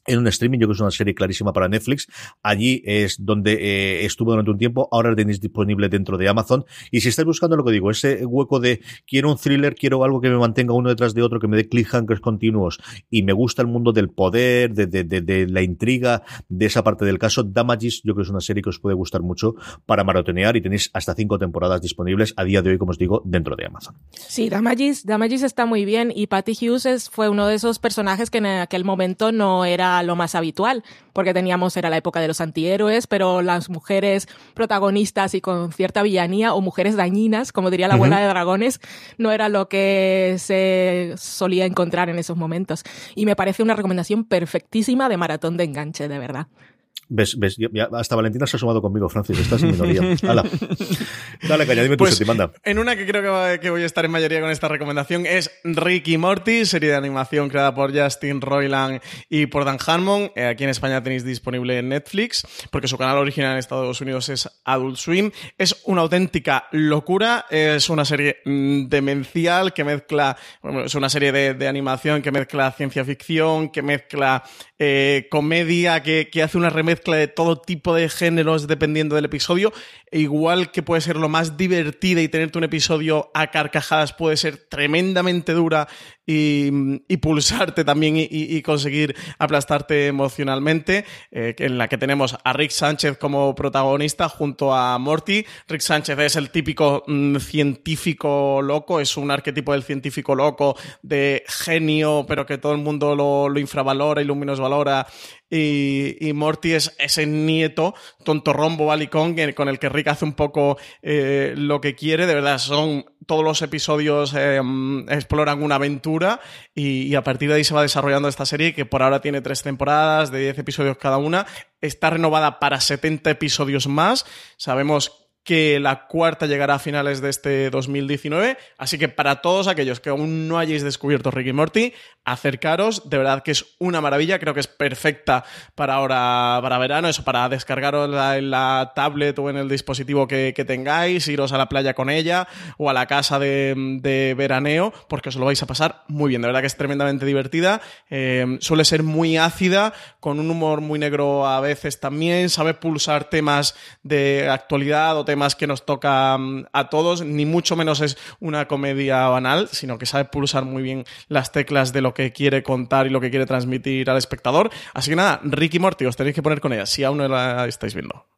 en un streaming, yo creo que es una serie clarísima para Netflix. Allí es donde eh, estuvo durante un tiempo, ahora la tenéis disponible dentro de Amazon. Y si estáis buscando lo que digo, ese hueco de quiero un thriller, quiero algo que me mantenga uno detrás de otro, que me dé cliffhangers continuos y me gusta el mundo del poder, de, de, de, de la intriga, de esa parte del caso, Damages yo creo que es una serie que os puede gustar mucho para maratonear y tenéis hasta cinco temporadas disponibles a día de hoy, como os digo, dentro de Amazon. Sí, Damages, Damages está muy bien y Patty Hughes es- fue uno de esos personajes que en aquel momento no era lo más habitual, porque teníamos, era la época de los antihéroes, pero las mujeres protagonistas y con cierta villanía o mujeres dañinas, como diría la abuela de dragones, no era lo que se solía encontrar en esos momentos. Y me parece una recomendación perfectísima de maratón de enganche, de verdad. ¿Ves? ¿Ves? Ya- hasta Valentina se ha sumado conmigo, Francis, estás en minoría. Hala. Dale, caña, dime tu Pues, séptima, anda. en una que creo que, va- que voy a estar en mayoría con esta recomendación es Rick y Morty, serie de animación creada por Justin Roiland y por Dan Harmon. Eh, aquí en España tenéis disponible en Netflix, porque su canal original en Estados Unidos es Adult Swim. Es una auténtica locura, es una serie mm, demencial que mezcla, bueno, es una serie de, de animación que mezcla ciencia ficción, que mezcla eh, comedia, que, que hace una remezcla de todo tipo de géneros dependiendo del episodio. E igual que puede ser lo más divertida y tenerte un episodio a carcajadas, puede ser tremendamente dura y, y pulsarte también y, conseguir aplastarte emocionalmente. eh, en la que tenemos a Rick Sánchez como protagonista junto a Morty. Rick Sánchez es el típico mm, científico loco, es un arquetipo del científico loco, de genio, pero que todo el mundo lo, lo infravalora y lo menosvalora. Y, Morty es ese nieto tontorrombo balicón con el que Rick hace un poco eh, lo que quiere. De verdad, son todos los episodios eh, exploran una aventura y, y a partir de ahí se va desarrollando esta serie que por ahora tiene tres temporadas de 10 episodios cada una. Está renovada para 70 episodios más. Sabemos que la cuarta llegará a finales de este 2019. Así que para todos aquellos que aún no hayáis descubierto Ricky Morty, acercaros. De verdad que es una maravilla. Creo que es perfecta para ahora, para verano. Eso, para descargaros en la tablet o en el dispositivo que, que tengáis, iros a la playa con ella o a la casa de, de veraneo, porque os lo vais a pasar muy bien. De verdad que es tremendamente divertida. Eh, suele ser muy ácida, con un humor muy negro a veces también. Sabe pulsar temas de actualidad o temas que nos toca mm, a todos. Ni mucho menos es una comedia banal, sino que sabe pulsar muy bien las teclas de lo que quiere contar y lo que quiere transmitir al espectador. Así que nada, Ricky Morty, os tenéis que poner con ella, si aún no la estáis viendo.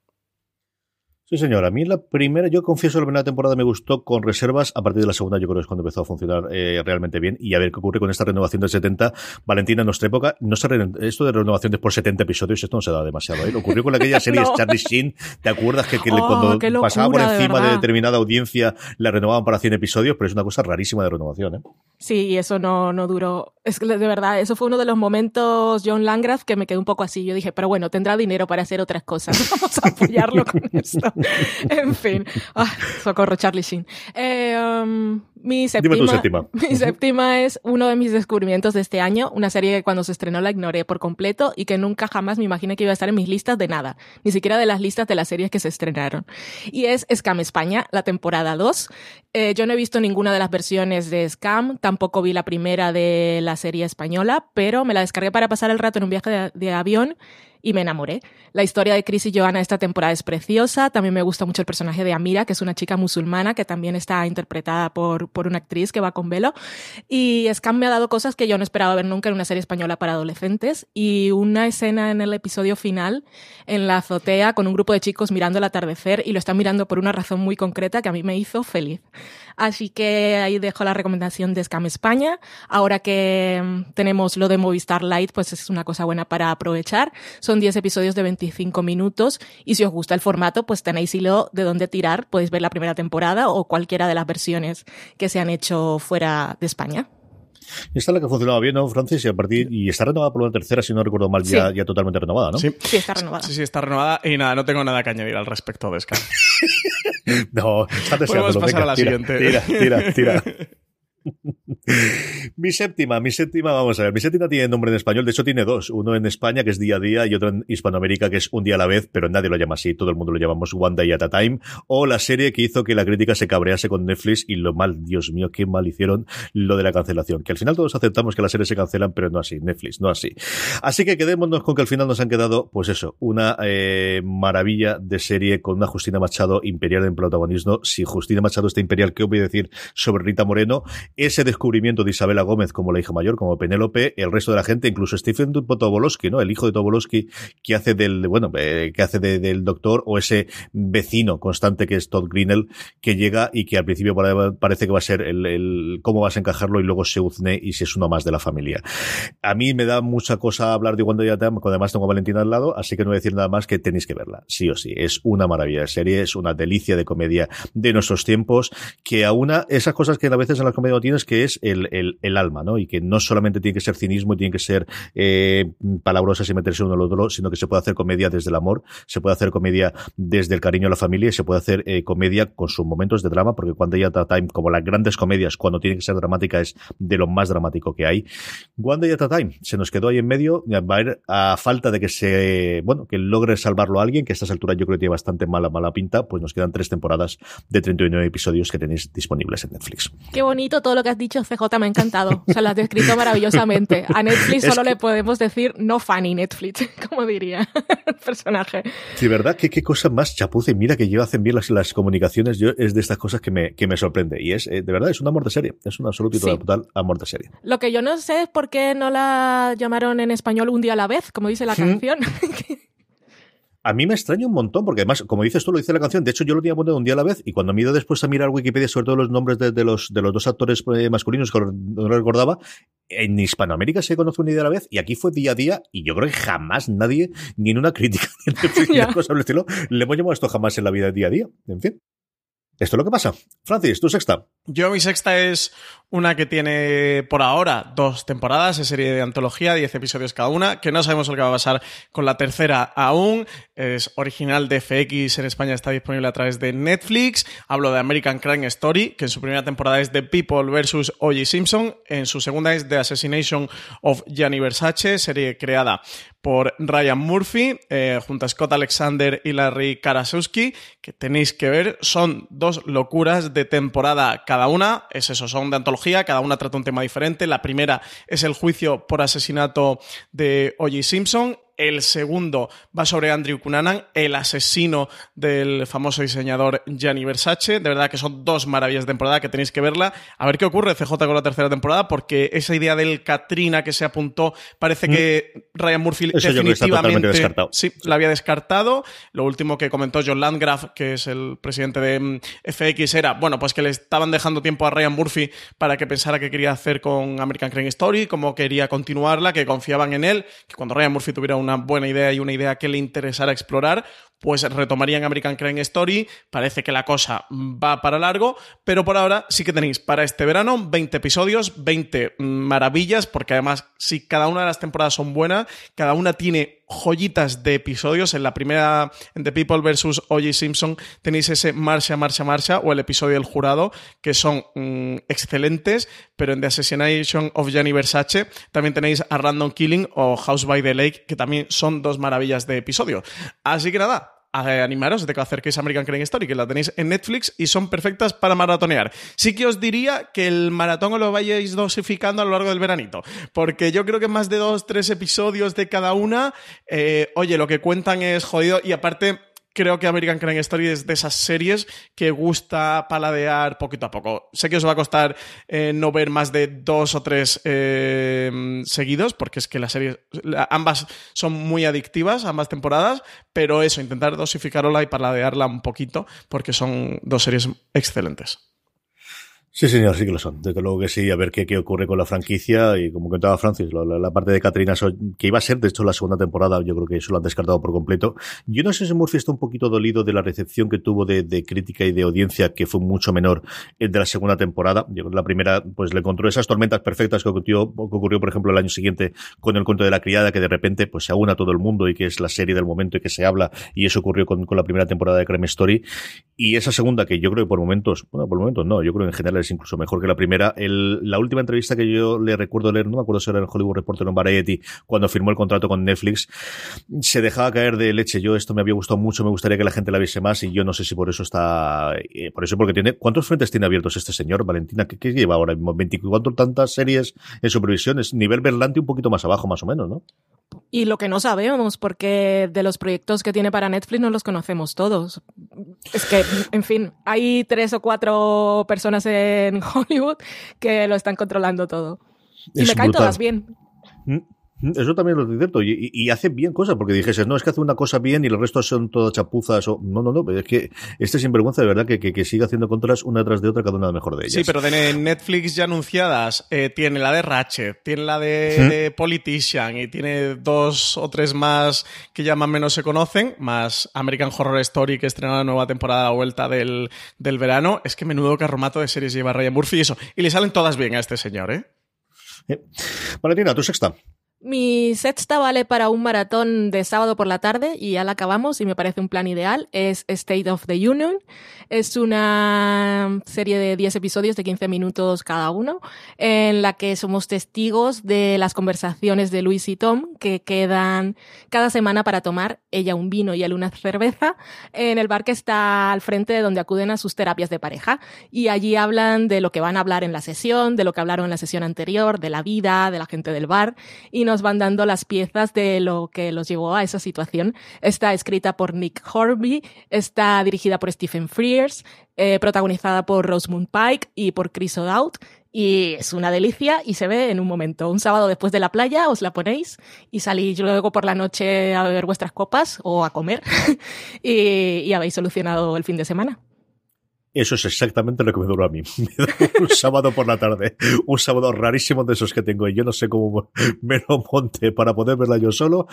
Sí, señor. A mí la primera, yo confieso, la primera temporada me gustó con reservas. A partir de la segunda, yo creo que es cuando empezó a funcionar eh, realmente bien. Y a ver qué ocurre con esta renovación del 70. Valentina, en nuestra época, no se re- esto de renovaciones por 70 episodios, esto no se da demasiado. ¿eh? Ocurrió con aquella serie No. Charlie Sheen. ¿Te acuerdas que, Oh, cuando locura, pasaba por encima de, determinada audiencia la renovaban para 100 episodios? Pero es una cosa rarísima de renovación. ¿eh? Sí, y eso no, no duró. Es que de verdad, eso fue uno de los momentos John Landgraf que me quedé un poco así. Yo dije, pero bueno, tendrá dinero para hacer otras cosas. Vamos a apoyarlo con esto. En fin. Ah, socorro, Charlie Sheen. Eh, um, mi séptima, Dime tu séptima. Mi séptima es uno de mis descubrimientos de este año. Una serie que cuando se estrenó la ignoré por completo y que nunca jamás me imaginé que iba a estar en mis listas de nada. Ni siquiera de las listas de las series que se estrenaron. Y es Scam España, la temporada 2. Eh, yo no he visto ninguna de las versiones de Scam, tampoco vi la primera de la serie española, pero me la descargué para pasar el rato en un viaje de, de avión y me enamoré. La historia de Chris y Joanna esta temporada es preciosa. También me gusta mucho el personaje de Amira, que es una chica musulmana que también está interpretada por, por una actriz que va con velo. Y Scam me ha dado cosas que yo no esperaba ver nunca en una serie española para adolescentes. Y una escena en el episodio final, en la azotea, con un grupo de chicos mirando el atardecer y lo están mirando por una razón muy concreta que a mí me hizo feliz. Así que ahí dejo la recomendación de Scam España. Ahora que mm, tenemos lo de Movistar Lite, pues es una cosa buena para aprovechar. Son 10 episodios de 25 minutos y si os gusta el formato, pues tenéis hilo de dónde tirar. Podéis ver la primera temporada o cualquiera de las versiones que se han hecho fuera de España. Esta es la que funcionaba bien, ¿no, Francis? Y a partir, y está renovada por una tercera, si no recuerdo mal, ya, Sí. ya totalmente renovada, ¿no? Sí. Sí, está renovada. Sí, sí, está renovada. Y nada, no tengo nada que añadir al respecto de Scam. No, está deseando. Podemos pasar a la tira, siguiente. Tira, tira, tira. mi séptima, mi séptima, vamos a ver, mi séptima tiene nombre en español, de hecho tiene dos, uno en España que es día a día y otro en Hispanoamérica que es un día a la vez, pero nadie lo llama así, todo el mundo lo llamamos One Day at a Time, o la serie que hizo que la crítica se cabrease con Netflix y lo mal, Dios mío, qué mal hicieron lo de la cancelación, que al final todos aceptamos que las series se cancelan, pero no así, Netflix, no así. Así que quedémonos con que al final nos han quedado, pues eso, una eh, maravilla de serie con una Justina Machado imperial en protagonismo. Si Justina Machado está imperial, ¿qué voy a decir sobre Rita Moreno? Ese descubrimiento de Isabela Gómez como la hija mayor, como Penélope, el resto de la gente, incluso Stephen Tobolowsky, ¿no? El hijo de Tobolowsky, que hace del, bueno, eh, que hace del doctor, o ese vecino constante que es Todd Greenell, que llega y que al principio parece que va a ser el, el cómo vas a encajarlo y luego se uzne y si es uno más de la familia. A mí me da mucha cosa hablar de Wanda y cuando además tengo a Valentina al lado, así que no voy a decir nada más que tenéis que verla, sí o sí. Es una maravilla de serie, es una delicia de comedia de nuestros tiempos, que a una, esas cosas que a veces en la comedia no tienes, que es el, alma, ¿no? Y que no solamente tiene que ser cinismo y tiene que ser eh, palabrosas y meterse uno al otro, sino que se puede hacer comedia desde el amor, se puede hacer comedia desde el cariño a la familia y se puede hacer eh, comedia con sus momentos de drama, porque cuando ya Time, como las grandes comedias, cuando tiene que ser dramática, es de lo más dramático que hay. One Day at a Time se nos quedó ahí en medio, va a ir a falta de que se, bueno, que logre salvarlo a alguien, que a estas alturas yo creo que tiene bastante mala, mala pinta, pues nos quedan tres temporadas de 39 episodios que tenéis disponibles en Netflix. Qué bonito todo lo que has dicho, CJ, me ha encantado. O sea, lo has descrito maravillosamente. A Netflix solo le podemos decir no funny Netflix, como diría el personaje. Sí, ¿verdad? ¿Qué, qué cosa más chapuce? Mira que yo hacen bien las, las comunicaciones, yo es de estas cosas que me, que me sorprende. Y es, eh, de verdad, es un amor de serie. Es un absoluto y Sí. total amor de serie. Lo que yo no sé es por qué no la llamaron en español un día a la vez, como dice la canción. A mí me extraña un montón, porque además, como dices tú, lo dice la canción. De hecho, yo lo tenía puesto un día a la vez, y cuando me he ido después a mirar Wikipedia sobre todo los nombres de, de los, de los dos actores eh, masculinos que no recordaba, en Hispanoamérica se conoce un día a la vez, y aquí fue día a día, y yo creo que jamás nadie, ni en una crítica, ni en en Ya. cosas del estilo, le hemos llamado esto jamás en la vida día a día. En fin. Esto es lo que pasa. Francis, tu sexta. Yo mi sexta es una que tiene por ahora dos temporadas, es serie de antología, 10 episodios cada una, que no sabemos lo que va a pasar con la tercera aún. Es original de FX, en España está disponible a través de Netflix. Hablo de American Crime Story, que en su primera temporada es The People vs. O.J. Simpson, en su segunda es The Assassination of Gianni Versace, serie creada por Ryan Murphy, eh, junto a Scott Alexander y Larry Karasowski, que tenéis que ver. Son dos locuras de temporada cada una. Es eso, son de antología, cada una trata un tema diferente. La primera es el juicio por asesinato de O.J. Simpson. El segundo va sobre Andrew Cunanan, el asesino del famoso diseñador Gianni Versace. De verdad que son dos maravillas de temporada que tenéis que verla. A ver qué ocurre CJ con la tercera temporada, porque esa idea del Katrina que se apuntó, parece que Ryan Murphy Eso definitivamente sí, la había descartado. Lo último que comentó John Landgraf, que es el presidente de mm, FX, era, bueno, pues que le estaban dejando tiempo a Ryan Murphy para que pensara qué quería hacer con American Crime Story, cómo quería continuarla, que confiaban en él, que cuando Ryan Murphy tuviera una buena idea y una idea que le interesara explorar, pues retomarían American Crime Story. Parece que la cosa va para largo, pero por ahora sí que tenéis para este verano 20 episodios, 20 maravillas, porque además, si cada una de las temporadas son buenas, cada una tiene joyitas de episodios. En la primera, en The People vs. O.J. Simpson, tenéis ese Marcha, Marcha, Marcha o el episodio del jurado, que son mm, excelentes, pero en The Assassination of Gianni Versace también tenéis a Random Killing o House by the Lake, que también son dos maravillas de episodio. Así que nada, a- animaros de que acerquéis a American Crime Story, que la tenéis en Netflix y son perfectas para maratonear. Sí que os diría que el maratón lo vayáis dosificando a lo largo del veranito, porque yo creo que más de dos, tres episodios de cada una, eh, oye, lo que cuentan es jodido y aparte... Creo que American Crime Story es de esas series que gusta paladear poquito a poco. Sé que os va a costar eh, no ver más de dos o tres eh, seguidos, porque es que las series, ambas son muy adictivas, ambas temporadas, pero eso, intentar dosificarla y paladearla un poquito, porque son dos series excelentes. Sí, señor, sí que lo son. Desde luego que sí, a ver qué, qué ocurre con la franquicia. Y como contaba Francis, la, la- parte de Katrina, que iba a ser, de hecho, la segunda temporada, yo creo que eso lo han descartado por completo. Yo no sé si Murphy está un poquito dolido de la recepción que tuvo de, crítica y de audiencia, que fue mucho menor de la segunda temporada. Yo creo que la primera, pues le encontró esas tormentas perfectas que ocurrió, que ocurrió, por ejemplo, el año siguiente con el cuento de la criada, que de repente pues se aúna todo el mundo y que es la serie del momento y que se habla. Y eso ocurrió con, con la primera temporada de Crime Story. Y esa segunda, que yo creo que por momentos, bueno, por momentos no, yo creo que en general es incluso mejor que la primera. La última entrevista que yo le recuerdo leer, no me acuerdo si era en Hollywood Reporter o en Variety, cuando firmó el contrato con Netflix, se dejaba caer de leche. Yo esto me había gustado mucho, me gustaría que la gente la viese más y yo no sé si por eso está, eh, por eso porque tiene, ¿cuántos frentes tiene abiertos este señor, Valentina? ¿Qué, lleva ahora mismo? ¿24 tantas series en supervisión? Es nivel Berlanti un poquito más abajo, más o menos, ¿no? Y lo que no sabemos, porque de los proyectos que tiene para Netflix no los conocemos todos. Es que, en fin, hay tres o cuatro personas en Hollywood que lo están controlando todo. Y me caen brutal. todas bien. Eso también lo es cierto. Y, y- hace bien cosas, porque dijese, no, es que hace una cosa bien y el resto son todas chapuzas. O... No, no, no, pero es que este sinvergüenza de verdad que, que, que sigue haciendo contras una tras de otra, cada una mejor de ellas. Sí, pero de Netflix ya anunciadas, eh, tiene la de Ratchet, tiene la de, ¿Mm? de Politician y tiene dos o tres más que ya más o menos se conocen, más American Horror Story que estrena la nueva temporada a la vuelta del, del verano. Es que menudo carromato de series lleva Ryan Murphy y eso. Y le salen todas bien a este señor, ¿eh? Eh, Valentina, tu sexta. Mi sexta vale para un maratón de sábado por la tarde y ya la acabamos y me parece un plan ideal. Es State of the Union. Es una serie de 10 episodios de 15 minutos cada uno en la que somos testigos de las conversaciones de Luis y Tom que quedan cada semana para tomar ella un vino y él una cerveza en el bar que está al frente de donde acuden a sus terapias de pareja. Y allí hablan de lo que van a hablar en la sesión, de lo que hablaron en la sesión anterior, de la vida, de la gente del bar y nos van dando las piezas de lo que los llevó a esa situación. Está escrita por Nick Horby, está dirigida por Stephen Frears, eh, protagonizada por Rosamund Pike y por Chris O'Dowd. Y es una delicia y se ve en un momento. Un sábado después de la playa os la ponéis y salís luego por la noche a beber vuestras copas o a comer y, y habéis solucionado el fin de semana. Eso es exactamente lo que me duró a mí. Me un sábado por la tarde, un sábado rarísimo de esos que tengo y yo no sé cómo me lo monte para poder verla yo solo.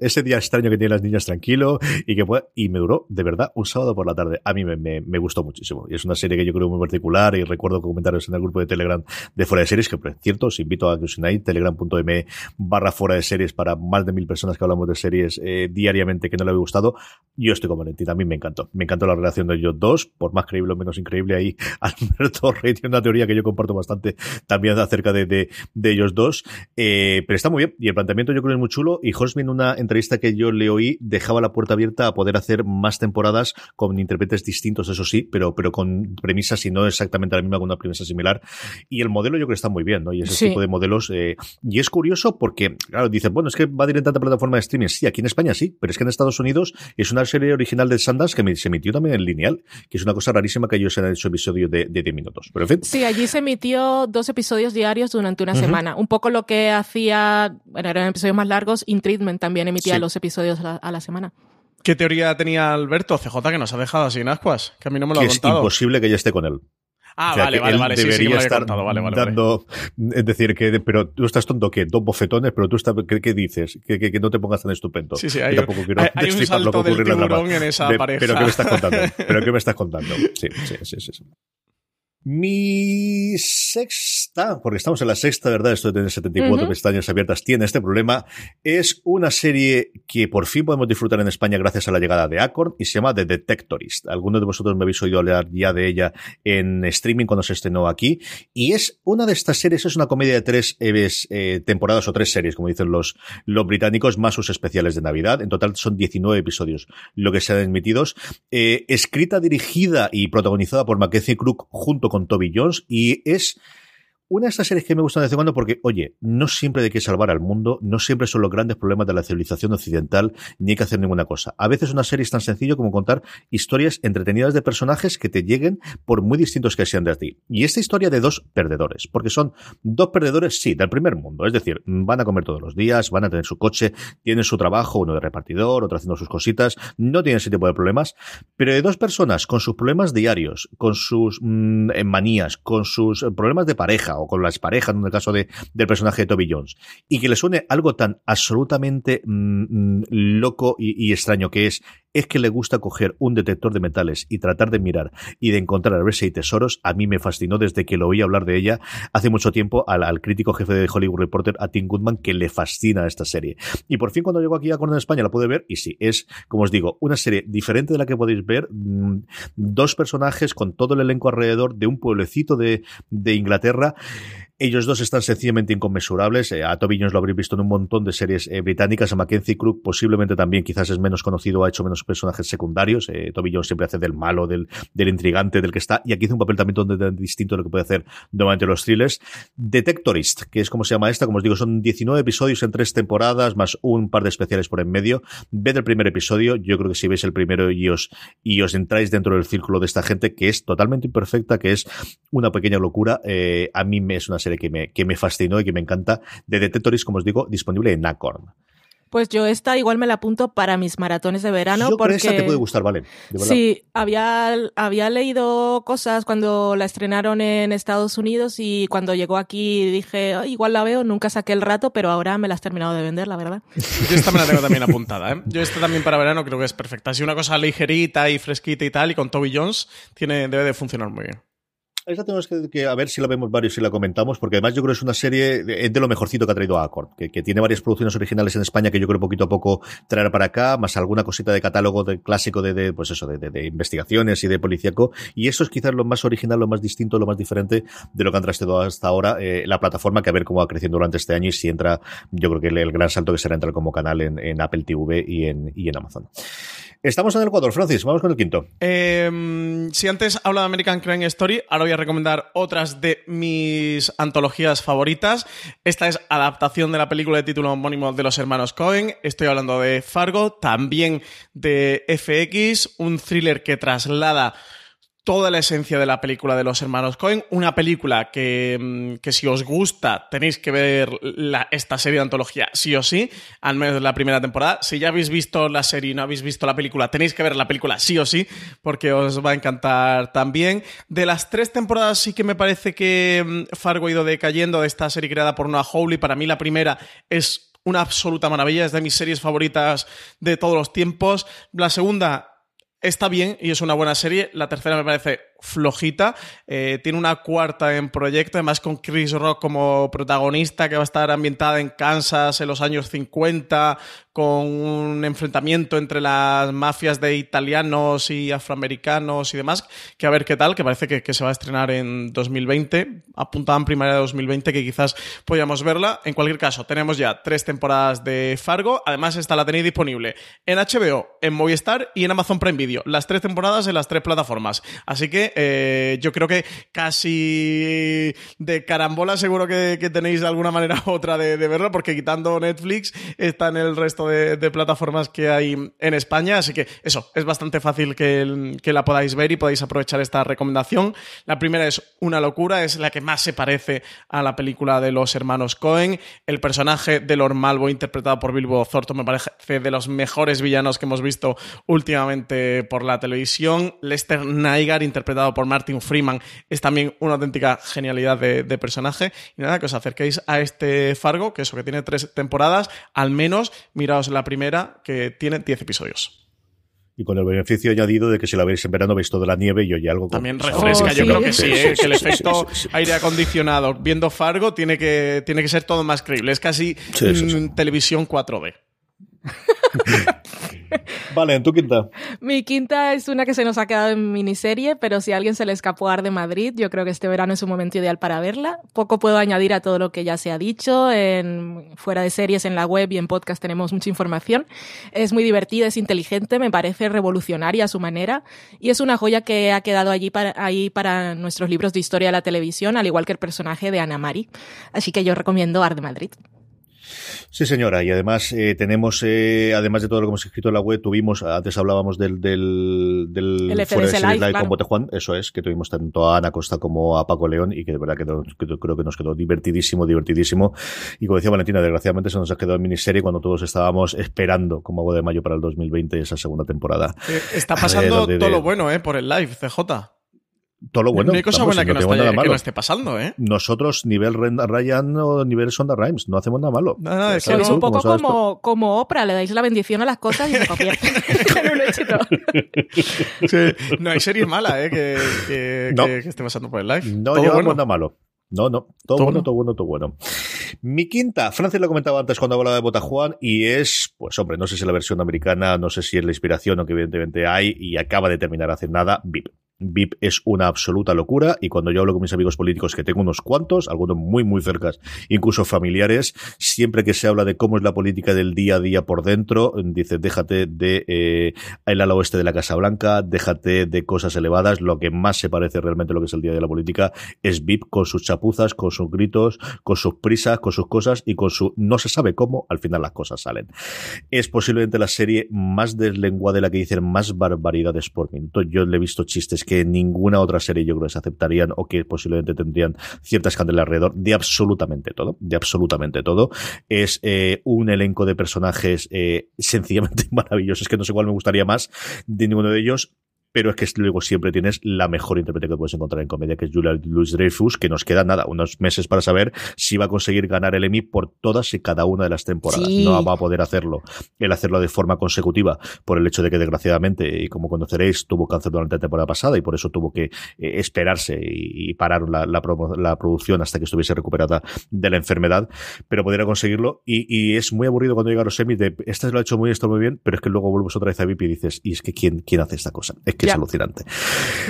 Ese día extraño que tienen las niñas tranquilo y que y me duró de verdad un sábado por la tarde. A mí me, me, gustó muchísimo y es una serie que yo creo muy particular y recuerdo comentarios en el grupo de Telegram de Fuera de Series que por cierto os invito a que os unáis telegram.m barra Fuera de Series para más de mil personas que hablamos de series eh, diariamente que no le había gustado. Yo estoy con Valentina, a mí me encantó. Me encantó la relación de ellos dos, por más creíble menos increíble ahí. Alberto Rey tiene una teoría que yo comparto bastante también acerca de, de, de ellos dos. Eh, pero está muy bien y el planteamiento yo creo es muy chulo. Y Hosmin, en una entrevista que yo le oí, dejaba la puerta abierta a poder hacer más temporadas con intérpretes distintos, eso sí, pero, pero con premisas y no exactamente la misma, con una premisa similar. Y el modelo yo creo que está muy bien, ¿no? Y ese Sí. tipo de modelos. eh, y es curioso porque, claro, dicen, bueno, es que va a en tanta plataforma de streaming. Sí, aquí en España sí, pero es que en Estados Unidos es una serie original de Sundance que se emitió también en lineal, que es una cosa rarísima que ellos han hecho episodios de, de 10 minutos. Pero en fin, Sí, allí se emitió dos episodios diarios durante una semana. Un poco lo que hacía, bueno, eran episodios más largos, In Treatment también emitía Sí. los episodios a la, a la semana. ¿Qué teoría tenía Alberto CJ que nos ha dejado sin ascuas? Que a mí no me lo que ha es contado. imposible que ella esté con él. Ah, O sea, vale, vale, vale. Sí, sí, debería lo había estar contado. Vale, vale, vale. dando, es decir, que, pero tú estás tonto, que dos bofetones, pero tú estás, ¿qué, qué dices? Que, que, que no te pongas tan estupendo. Sí, sí, hay, tampoco quiero hay- un destripar lo que salto del tiburón en esa De- pareja. Pero ¿qué me estás contando? ¿Pero qué me estás contando? Sí, sí, sí, sí. Mi sexta, porque estamos en la sexta, ¿verdad? Esto de tener 74 Ujú. pestañas abiertas tiene este problema. Es una serie que por fin podemos disfrutar en España gracias a la llegada de Acorn y se llama The Detectorist. Algunos de vosotros me habéis oído hablar ya de ella en streaming cuando se estrenó aquí. Y es una de estas series, es una comedia de tres eh, eh, temporadas o tres series, como dicen los, los británicos, más sus especiales de Navidad. En total son 19 episodios lo que se han emitidos. Eh, escrita, dirigida y protagonizada por Mackenzie Crook junto con Toby Jones y es una de estas series que me gustan de vez en cuando porque, oye, no siempre hay que salvar al mundo, no siempre son los grandes problemas de la civilización occidental, ni hay que hacer ninguna cosa. A veces una serie es tan sencillo como contar historias entretenidas de personajes que te lleguen por muy distintos que sean de ti. Y esta historia de dos perdedores, porque son dos perdedores, sí, del primer mundo. Es decir, van a comer todos los días, van a tener su coche, tienen su trabajo, uno de repartidor, otro haciendo sus cositas, no tienen ese tipo de problemas, pero de dos personas con sus problemas diarios, con sus mm, eh, manías, con sus eh, problemas de pareja o con las parejas, en el caso de, del personaje de Toby Jones, y que le suene algo tan absolutamente mm, mm, loco y, y extraño que es es que le gusta coger un detector de metales y tratar de mirar y de encontrar a ver si hay tesoros, a mí me fascinó desde que lo oí hablar de ella hace mucho tiempo al, al crítico jefe de Hollywood Reporter, a Tim Goodman, que le fascina esta serie. Y por fin cuando llegó aquí a de España la pude ver y sí, es, como os digo, una serie diferente de la que podéis ver, mm, dos personajes con todo el elenco alrededor de un pueblecito de, de Inglaterra ellos dos están sencillamente inconmensurables. Eh, a Toby Jones lo habréis visto en un montón de series eh, británicas. A Mackenzie Crook posiblemente también quizás es menos conocido, ha hecho menos personajes secundarios. Eh, Toby Jones siempre hace del malo, del, del intrigante, del que está. Y aquí hace un papel también distinto de lo que puede hacer normalmente los thrillers. Detectorist, que es como se llama esta. Como os digo, son 19 episodios en tres temporadas, más un par de especiales por en medio. Ved el primer episodio. Yo creo que si veis el primero y os, y os entráis dentro del círculo de esta gente, que es totalmente imperfecta, que es una pequeña locura, eh, a mí me es una serie que me, que me fascinó y que me encanta, de Detectoris, como os digo, disponible en Acorn. Pues yo esta igual me la apunto para mis maratones de verano Yo creo porque que esa te puede gustar, vale. Sí, había, había leído cosas cuando la estrenaron en Estados Unidos y cuando llegó aquí dije, "Ay, igual la veo, nunca saqué el rato, pero ahora me la has terminado de vender, la verdad. Yo esta me la tengo también apuntada, ¿eh? Yo esta también para verano creo que es perfecta. Así una cosa ligerita y fresquita y tal, y con Toby Jones tiene, debe de funcionar muy bien. Esa tenemos que, a ver si la vemos varios y la comentamos, porque además yo creo que es una serie de, de lo mejorcito que ha traído Accord, que, que, tiene varias producciones originales en España que yo creo poquito a poco traer para acá, más alguna cosita de catálogo de, clásico de, de pues eso, de, investigaciones y de policíaco, y eso es quizás lo más original, lo más distinto, lo más diferente de lo que han traído hasta ahora eh, la plataforma, que a ver cómo va creciendo durante este año y si entra, yo creo que el, el gran salto que será entrar como canal en, en Apple TV y en, y en Amazon. Estamos en el Ecuador, Francis, vamos con el quinto. Eh, si antes habla de American Crime Story, ahora voy a recomendar otras de mis antologías favoritas. Esta es adaptación de la película de título homónimo de los hermanos Cohen. Estoy hablando de Fargo, también de FX, un thriller que traslada toda la esencia de la película de los hermanos Cohen, una película que, que si os gusta tenéis que ver la, esta serie de antología sí o sí, al menos la primera temporada. Si ya habéis visto la serie y no habéis visto la película, tenéis que ver la película sí o sí, porque os va a encantar también. De las tres temporadas sí que me parece que Fargo ha ido decayendo de esta serie creada por Noah Hawley. Para mí la primera es una absoluta maravilla, es de mis series favoritas de todos los tiempos. La segunda está bien y es una buena serie. La tercera me parece flojita. Eh, tiene una cuarta en proyecto, además con Chris Rock como protagonista, que va a estar ambientada en Kansas en los años 50, con un enfrentamiento entre las mafias de italianos y afroamericanos y demás, que a ver qué tal, que parece que, que se va a estrenar en 2020. Apuntaban primavera de 2020 que quizás podíamos verla. En cualquier caso, tenemos ya tres temporadas de Fargo. Además, esta la tenéis disponible en HBO, en Movistar y en Amazon Prime Video. Las tres temporadas en las tres plataformas. Así eh, yo creo que casi de carambola seguro que, tenéis de alguna manera u otra de, verlo, porque quitando Netflix está en el resto de, plataformas que hay en España. Así que eso, es bastante fácil que, la podáis ver y podáis aprovechar esta recomendación. La primera es una locura, es la que más se parece a la película de los hermanos Cohen. El personaje de Lord Malvo, interpretado por Bilbo Thornton, me parece de los mejores villanos que hemos visto últimamente por la televisión. Lester Nygaard, interpretado por Martin Freeman, es también una auténtica genialidad de, de, personaje. Y nada, que os acerquéis a este Fargo, que eso que tiene tres temporadas, al menos miraos la primera, que tiene diez episodios. Y con el beneficio añadido de que si la veis en verano veis toda la nieve y oye algo. Con... También refresca, oh, yo ¿sí? creo que sí, ¿eh? que el efecto aire acondicionado viendo Fargo tiene que, tiene que ser todo más creíble. Es casi mm, televisión 4D. vale, en tu quinta. Mi quinta es una que se nos ha quedado en miniserie, pero si a alguien se le escapó a de Madrid, yo creo que este verano es un momento ideal para verla. Poco puedo añadir a todo lo que ya se ha dicho. Fuera de series, en la web y en podcast tenemos mucha información. Es muy divertida, es inteligente, me parece revolucionaria a su manera y es una joya que ha quedado allí para, ahí para nuestros libros de historia de la televisión, al igual que el personaje de Ana Mari. Así que yo recomiendo Ar de Madrid. Sí, señora. Y además eh, tenemos, eh, además de todo lo que hemos escrito en la web, tuvimos, antes hablábamos del, del, del el fuera de Live, claro. con Bote Juan, eso es, que tuvimos tanto a Ana Costa como a Paco León y que de verdad que, que creo que nos quedó divertidísimo, divertidísimo. Y como decía Valentina, desgraciadamente se nos ha quedado en miniserie cuando todos estábamos esperando como agua de mayo para el 2020 esa segunda temporada. Eh, está pasando eh, de, de, todo lo bueno, eh, por el live, CJ. Todo lo bueno. no hay cosa vamos, buena que, no esté, nada que malo. no esté pasando, ¿eh? Nosotros, nivel Ryan o nivel Sonda Rhymes, no hacemos nada malo. No, no, es que ¿Sabes Sois tú un poco como, como Oprah, le dais la bendición a las cosas y se convierte en un éxito. Sí, no hay serie mala, ¿eh? Que, que, No. que- que esté pasando por el live. No Todo llevamos bueno. nada malo. No, no. Todo, Todo bueno, todo bueno, todo bueno. Mi quinta, Francis lo comentaba antes cuando hablaba de Botajuan, y es, pues hombre, no sé si es la versión americana, no sé si es la inspiración o que evidentemente hay, y acaba de terminar hace nada, VIP. VIP es una absoluta locura, y cuando yo hablo con mis amigos políticos, que tengo unos cuantos, algunos muy, muy cercas, incluso familiares, siempre que se habla de cómo es la política del día a día por dentro, dice, déjate de eh, el ala oeste de la Casa Blanca, déjate de cosas elevadas, lo que más se parece realmente a lo que es el día de la política es VIP con sus chapuzas, con sus gritos, con sus prisas, con sus cosas y con su no se sabe cómo, al final las cosas salen. Es posiblemente la serie más deslenguada de la que dicen más barbaridades por minuto. Yo le he visto chistes que en ninguna otra serie yo creo que se aceptarían o que posiblemente tendrían cierta escándala alrededor de absolutamente todo, de absolutamente todo. Es eh, un elenco de personajes eh, sencillamente maravillosos, que no sé cuál me gustaría más de ninguno de ellos, pero es que luego siempre tienes la mejor intérprete que puedes encontrar en comedia, que es Julia Louis Dreyfus, que nos queda nada, unos meses para saber si va a conseguir ganar el Emmy por todas y cada una de las temporadas. Sí. No va a poder hacerlo, el hacerlo de forma consecutiva, por el hecho de que desgraciadamente, y como conoceréis, tuvo cáncer durante la temporada pasada y por eso tuvo que eh, esperarse y, y parar la, la producción hasta que estuviese recuperada de la enfermedad, pero pudiera conseguirlo y, y es muy aburrido cuando llega a los Emmys de, esta lo ha hecho muy, esto muy bien, pero es que luego vuelves otra vez a VIP y dices, y es que ¿quién, quién hace esta cosa? Es que es alucinante.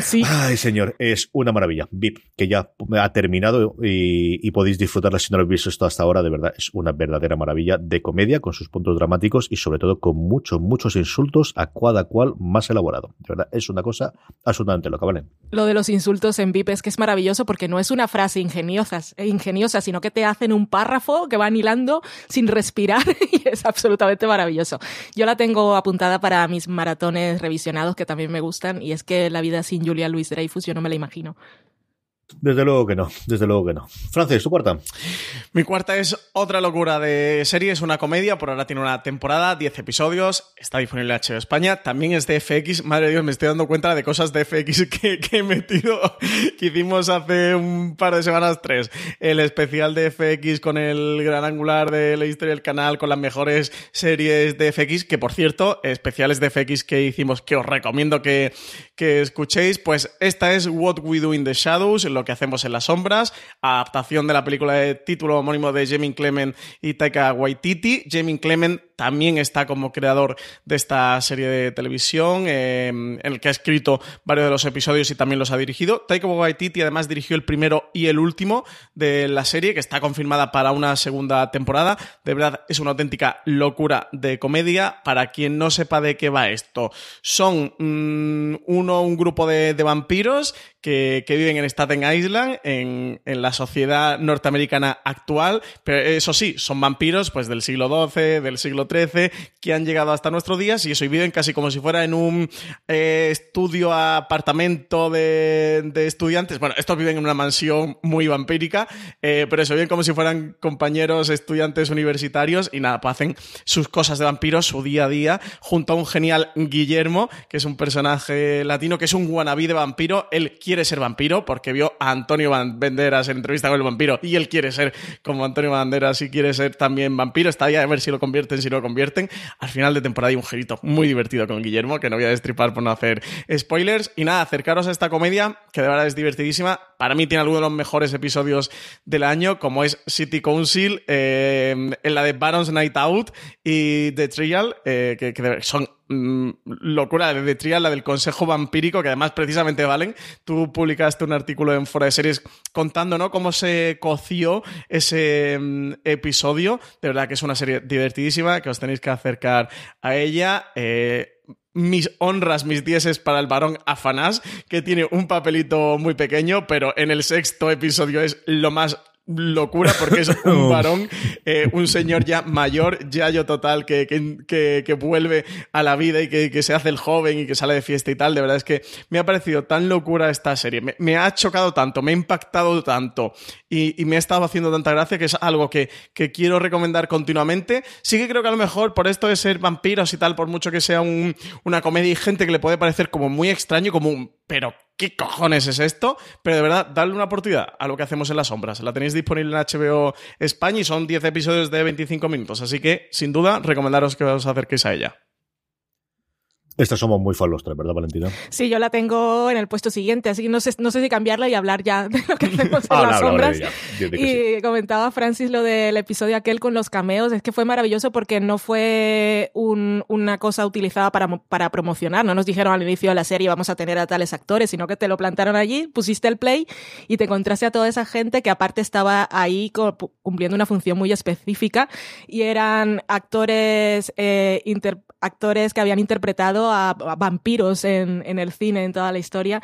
Sí. Ay, señor, es una maravilla. VIP, que ya ha terminado y, y podéis disfrutarla si no lo habéis visto esto hasta ahora. De verdad, es una verdadera maravilla de comedia con sus puntos dramáticos y sobre todo con muchos, muchos insultos a cada cual más elaborado. De verdad, es una cosa absolutamente loca, ¿vale? Lo de los insultos en VIP es que es maravilloso porque no es una frase ingeniosa, ingeniosa sino que te hacen un párrafo que van hilando sin respirar y es absolutamente maravilloso. Yo la tengo apuntada para mis maratones revisionados que también me y es que la vida sin Julia Louis Dreyfus yo no me la imagino. Desde luego que no, desde luego que no. Francis, tu cuarta. Mi cuarta es otra locura de serie, es una comedia, por ahora tiene una temporada, 10 episodios, está disponible en HBO España, también es de FX, madre de Dios, me estoy dando cuenta de cosas de FX que, he metido, que hicimos hace un par de semanas, tres, el especial de FX con el gran angular de la historia del canal, con las mejores series de FX, que por cierto, especiales de FX que hicimos, que os recomiendo que, que escuchéis, pues esta es What We Do in the Shadows, que hacemos en las sombras, adaptación de la película de título homónimo de Jamie Clement y Taika Waititi. Jamie Clement también está como creador de esta serie de televisión, eh, en el que ha escrito varios de los episodios y también los ha dirigido. Taika Waititi además dirigió el primero y el último de la serie, que está confirmada para una segunda temporada. De verdad, es una auténtica locura de comedia. Para quien no sepa de qué va esto, son mm, uno, un grupo de, vampiros que, que viven en Staten Island, en, la sociedad norteamericana actual, pero eso sí, son vampiros pues del siglo XII, del siglo XIII, que han llegado hasta nuestros días y eso, y viven casi como si fuera en un eh, estudio apartamento de, de estudiantes. Bueno, estos viven en una mansión muy vampírica, eh, pero eso, viven como si fueran compañeros estudiantes universitarios y nada, pues hacen sus cosas de vampiros, su día a día, junto a un genial Guillermo, que es un personaje latino, que es un wannabe de vampiro. Él quiere ser vampiro porque vio a Antonio Banderas en entrevista con el vampiro y él quiere ser como Antonio Banderas y quiere ser también vampiro. Está ahí a ver si lo convierten, si lo convierten. Al final de temporada hay un gerito muy divertido con Guillermo, que no voy a destripar por no hacer spoilers. Y nada, acercaros a esta comedia, que de verdad es divertidísima. Para mí tiene algunos de los mejores episodios del año, como es City Council, eh, en la de Baron's Night Out y The Trial, eh, que, que son mm, locura de Trial, la del Consejo Vampírico, que además precisamente Valen, tú publicaste un artículo en Fora de Series contando ¿no? cómo se coció ese mm, episodio. De verdad que es una serie divertidísima, que os tenéis que acercar a ella. Eh, mis honras, mis dieces para el varón Afanás, que tiene un papelito muy pequeño, pero en el sexto episodio es lo más locura porque es un varón, eh, un señor ya mayor, yayo total, que, que, que, vuelve a la vida y que, que, se hace el joven y que sale de fiesta y tal. De verdad es que me ha parecido tan locura esta serie. Me, me ha chocado tanto, me ha impactado tanto y, y, me ha estado haciendo tanta gracia que es algo que, que quiero recomendar continuamente. Sí que creo que a lo mejor por esto de ser vampiros y tal, por mucho que sea un, una comedia y gente que le puede parecer como muy extraño, como un... Pero ¿qué cojones es esto? Pero de verdad, dale una oportunidad a lo que hacemos en las sombras. La tenéis disponible en HBO España y son 10 episodios de 25 minutos. Así que, sin duda, recomendaros que os acerquéis a ella. Estas somos muy fan los tres, ¿verdad, Valentina? Sí, yo la tengo en el puesto siguiente, así que no sé, no sé si cambiarla y hablar ya de lo que hacemos en Ah, las no, sombras. Y comentaba Francis lo del episodio aquel con los cameos, es que fue maravilloso porque no fue un- una cosa utilizada para, para promocionar, no nos dijeron al inicio de la serie vamos a tener a tales actores, sino que te lo plantaron allí, pusiste el play y te encontraste a toda esa gente que aparte estaba ahí cumpliendo una función muy específica y eran actores, eh, inter- actores que habían interpretado a, vampiros en, en el cine, en toda la historia.